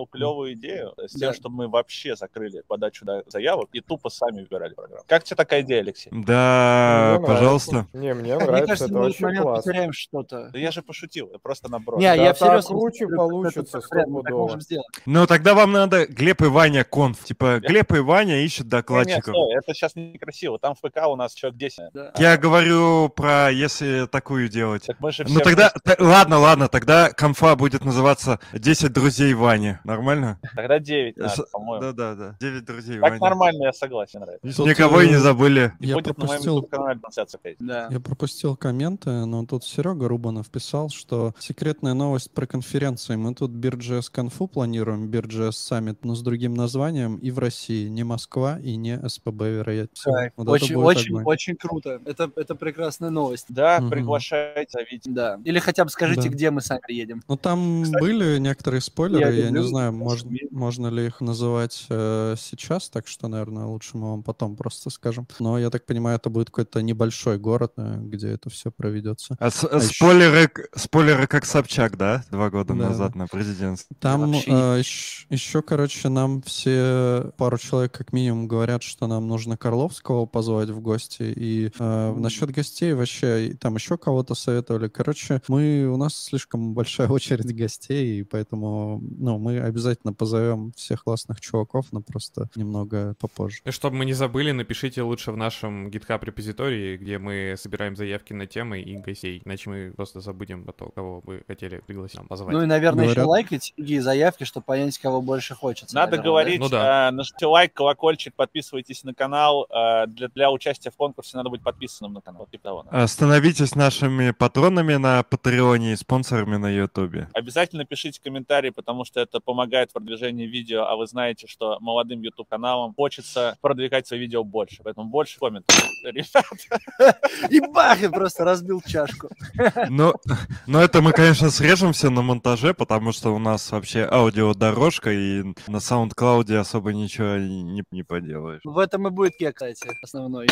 я клевую идею. Тем, что мы вообще закрыли подачу да- заявок и тупо сами выбирали программу. Как тебе такая идея, Алексей? Да, Мне пожалуйста. нравится. Не, мне Мне нравится, кажется, это мы вообще момент класс. потеряем что-то. Да я же пошутил, я просто наброс. Не, Да я всерьез круче получится, мы стопудово. можем сделать. Ну, тогда вам надо Глеб и Ваня конф. Типа, Глеб и Ваня ищут докладчиков. стой, это сейчас некрасиво. Там в ПК у нас человек 10. Да. Я говорю про, если такую делать. Так мы же Ну все тогда, т- ладно, ладно, тогда конфа будет называться 10 друзей Вани. Нормально? Тогда 9 надо, С- по-моему. Да-да-да, 9 друзей Так Вани. нормально, я согласен, нравится. Тут, Никого и не э, забыли. И Я будет на моем пропустил YouTube-канале трансляция опять. Да. Я пропустил комменты, но тут Серега Рубанов писал, что секретная новость про конференции. Мы тут BeerJS конфу планируем, BeerJS Summit, но с другим названием и в России. Не Москва и не СПБ. Так, Вот очень, очень, огонь. очень круто. Это, это прекрасная новость. Да, Мгм. приглашайте, зовите. Да. Или хотя бы скажите, Да. где мы сами едем. Ну, там Кстати, были некоторые спойлеры, я я, люблю не знаю, можно, можно ли их называть э, сейчас, так что, наверное, лучше мы вам потом просто скажем. Но я так понимаю, это будет какой-то небольшой город, э, где это все проведется. А А ещё- спойлеры, к- спойлеры как Собчак, да? Два года Да. назад на президентстве. Там вообще не еще, короче, нам все пару человек как минимум говорят, что нам нужно Карловского позвать в гости. И э, насчет гостей вообще там еще кого-то советовали. Короче, мы у нас слишком большая очередь гостей, и поэтому ну, мы обязательно позовем всех классных чуваков, но просто немного попозже. И чтобы мы не забыли, напишите лучше в нашем GitHub репозитории, где мы собираем заявки на темы и гостей. Иначе мы просто забудем о том, кого вы хотели пригласить нам позвать. Ну и, наверное, еще Говорят. лайкать и заявки, чтобы понять, кого больше хочется. Надо наверное, говорить, Ну да. э, нажмите лайк, колокольчик, подписывайтесь на канал. э, для, для участия в конкурсе надо быть подписанным на канал. Вот типа того, да. Становитесь нашими патронами на Патреоне и спонсорами на Ютубе. Обязательно пишите комментарии, потому что это помогает в продвижении видео, а вы знаете, что молодым YouTube-каналам хочется продвигать свои видео больше. Поэтому больше комментов. Ребят, да? И бах, и просто разбил чашку. Но, но это мы, конечно, срежем все на монтаже, потому что у нас вообще аудиодорожка, и на SoundCloud особо ничего не, не поделаешь. В этом и будет кек, кстати, основной.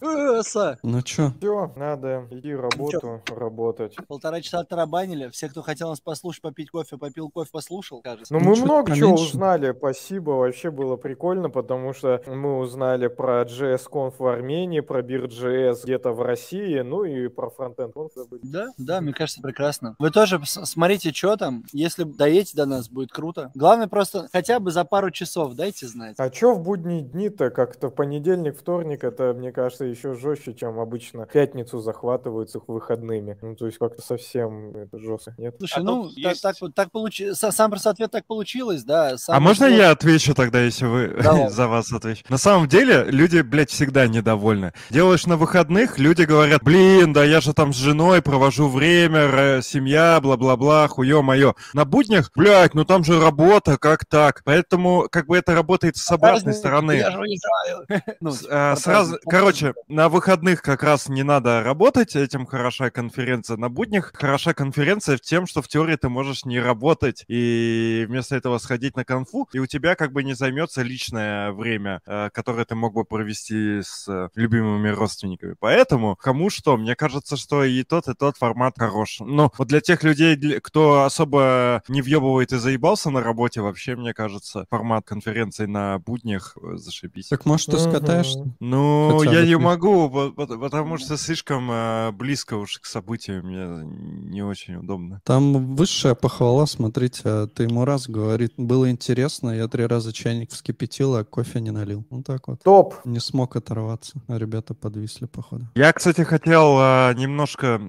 Э, Оса. Ну чё, Все, надо идти работу работать. Полтора часа оттарабанили. Все, кто хотел нас послушать, попить кофе, попил кофе, послушал, кажется. Ну, Ну, мы чуть много чего поменьше. Узнали, спасибо, вообще было прикольно, потому что мы узнали про JS Conf в Армении, про Beard.js где-то в России, ну и про фронтенд он забыть. Да, да, мне кажется, прекрасно. Вы тоже смотрите, что там. Если доедете до нас, будет круто. Главное просто хотя бы за пару часов дайте знать. А чё в будние дни-то? Как-то понедельник, вторник, это, мне кажется, еще жестче, чем обычно пятницу захватывают с их выходными. Ну, то есть как-то совсем это жестко, нет? Слушай, А ну, тут та- есть- так, вот так получилось. Сам просто ответ так получилось, да. А Самый можно я отвечу тогда, если вы Давай. за вас отвечу? На самом деле, люди, блядь, всегда недовольны. Делаешь на выходных, люди говорят, блин, да я же там с женой провожу время, семья, бла-бла-бла, хуё моё. На буднях, блядь, ну там же работа, как так? Поэтому, как бы это работает с обратной стороны. Ну, а, сразу, короче, на выходных как раз не надо работать, этим хороша конференция. На буднях хороша конференция тем, что в теории ты можешь не работать и вместо этого сходить на конфу, и у тебя как бы не займется личное время, э, которое ты мог бы провести с э, любимыми родственниками. Поэтому кому что, мне кажется, что и тот, и тот формат хорош. Ну, вот для тех людей, кто особо не въебывает и заебался на работе, вообще, мне кажется, формат конференции на буднях э, зашибись. Так может ты Мгм. скатаешься? Ну, Хотя я не могу, по- по- потому что слишком близко уж к событию, мне не очень удобно. Там высшая похвала, смотрите, ты ему раз говорит, было интересно, я три раза чайник вскипятил, а кофе не налил. Ну так вот. Топ! Не смог оторваться, а ребята подвисли, походу. Я, кстати, хотел э, немножко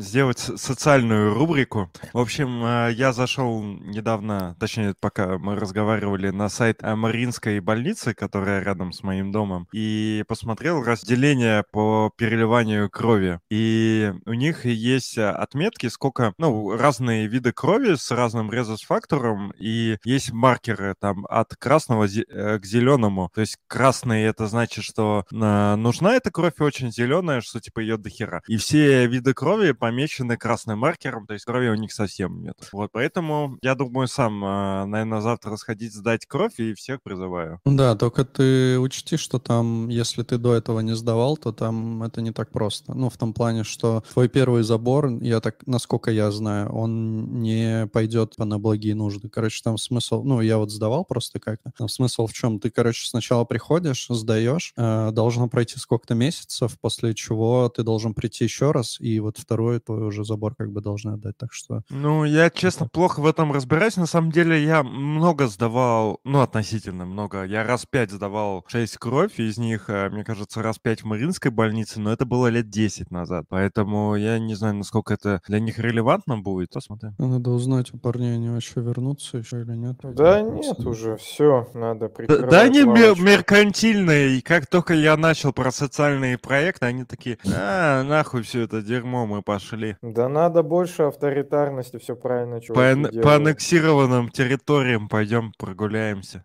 сделать социальную рубрику. В общем, э, я зашел недавно, точнее, пока мы разговаривали, на сайт Мариинской больницы, которая рядом с моим домом, и посмотрел разделение по переливанию крови. И у них есть э, отметки, сколько, ну, разные виды крови с разным резус-фактором, и есть маркеры там от красного э, к зеленому. То есть красный это значит, что э, нужна эта кровь очень зеленая, что типа ее дохера. И все виды крови помечены красным маркером, то есть крови у них совсем нет. Вот поэтому я думаю сам, наверное, завтра сходить сдать кровь и всех призываю. Да, только ты учти, что там, если ты до этого не сдавал, то там это не так просто. Ну, в том плане, что твой первый забор, я так, насколько я знаю, он не пойдет на благие нужды. Короче, там смысл, ну, я вот сдавал просто как-то. Там смысл в чем? Ты, короче, сначала приходишь, сдаешь, э, должно пройти сколько-то месяцев, после чего ты должен прийти еще раз, и вот второй твой уже забор как бы должны отдать. Так что Ну, я, честно, плохо в этом разбираюсь. На самом деле, я много сдавал, ну, относительно много. Я раз пять сдавал 6 кровь, из них, э, мне кажется, раз пять в Мариинской больнице, но это было лет 10 назад. Поэтому я не знаю, насколько это для них релевантно будет. Посмотрим. надо узнать у парней, они вообще вернутся еще или нет. Да нет уже, все, надо прикрывать да они мер- меркантильные, и как только я начал про социальные проекты, они такие, а, нахуй все это дерьмо, мы пошли. Да надо больше авторитарности, все правильно, По, чуваки ан- по делают. аннексированным территориям пойдем прогуляемся.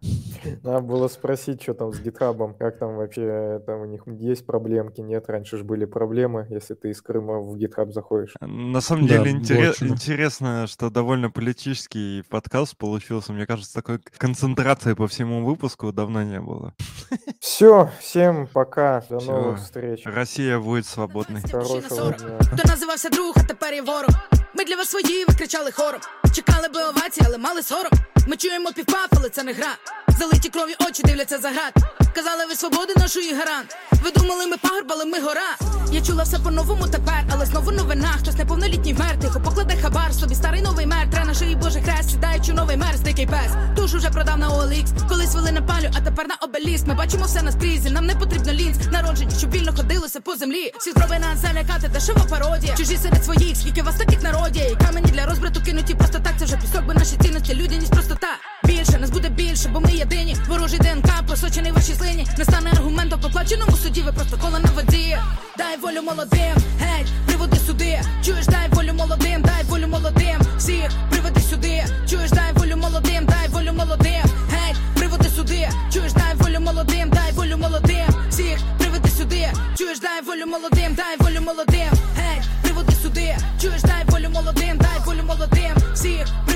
Надо было спросить, что там с гитхабом, как там вообще, там у них есть проблемки, нет, раньше же были проблемы, если ты из Крыма в гитхаб заходишь. На самом Да, деле интере- блочено. интересно, что довольно политический подкаст получился. Мне кажется, такой концентрации по всему выпуску давно не было. Все, всем пока, до Всё. новых встреч. Россия будет свободной. Хорошего дня. Хто називався друг, а тепер є ворог. Ми для вас свої, ви кричали хором. Чекали би овації, але мали сором. Ми чуємо півпав, але це не гра. Залиті крові очі дивляться за град. Казали ви свободи нашої гарант. Ви думали, ми пагорб, але ми гора. Я чула все по-новому тепер, але знову новина. Хтось неповнолітній вмер, тихо покладе хабар. Собі старий новий мер, тре на шиї божий хрест, сідаючи новий мер, дикий пес. Душу вже продав на OLX, колись вели на палю, а тепер на обеліск. Ми бачимо все наскрізь, нам не потрібно лінз. Народжені, щоб вільно ходилося по землі. Всі спроби нас залякати, дешева пародія. Чужі серед своїх, скільки вас таких народі. Камені для розбрату кинуті просто так. Це вже пісок, бо наші цінності людяність простота. Більше нас буде більше, бо ми єдині. Ворожий ДНК просочений в вашій слині. Не стане аргументом по плаченому суді. Ви просто коло на воді. Дай волю молодим, геть, приводи сюди. Чуєш, дай волю молодим, дай волю молодим. Всіх приведи сюди. Чуєш, дай волю молодим, молодим, геть, приводи сюди, чуєш, дай волю молодим, дай волю молодим, всіх приведи сюди, чуєш, дай волю молодим, дай волю молодим, геть, приводи сюди, чуєш, дай волю молодим, дай волю молодим, всіх.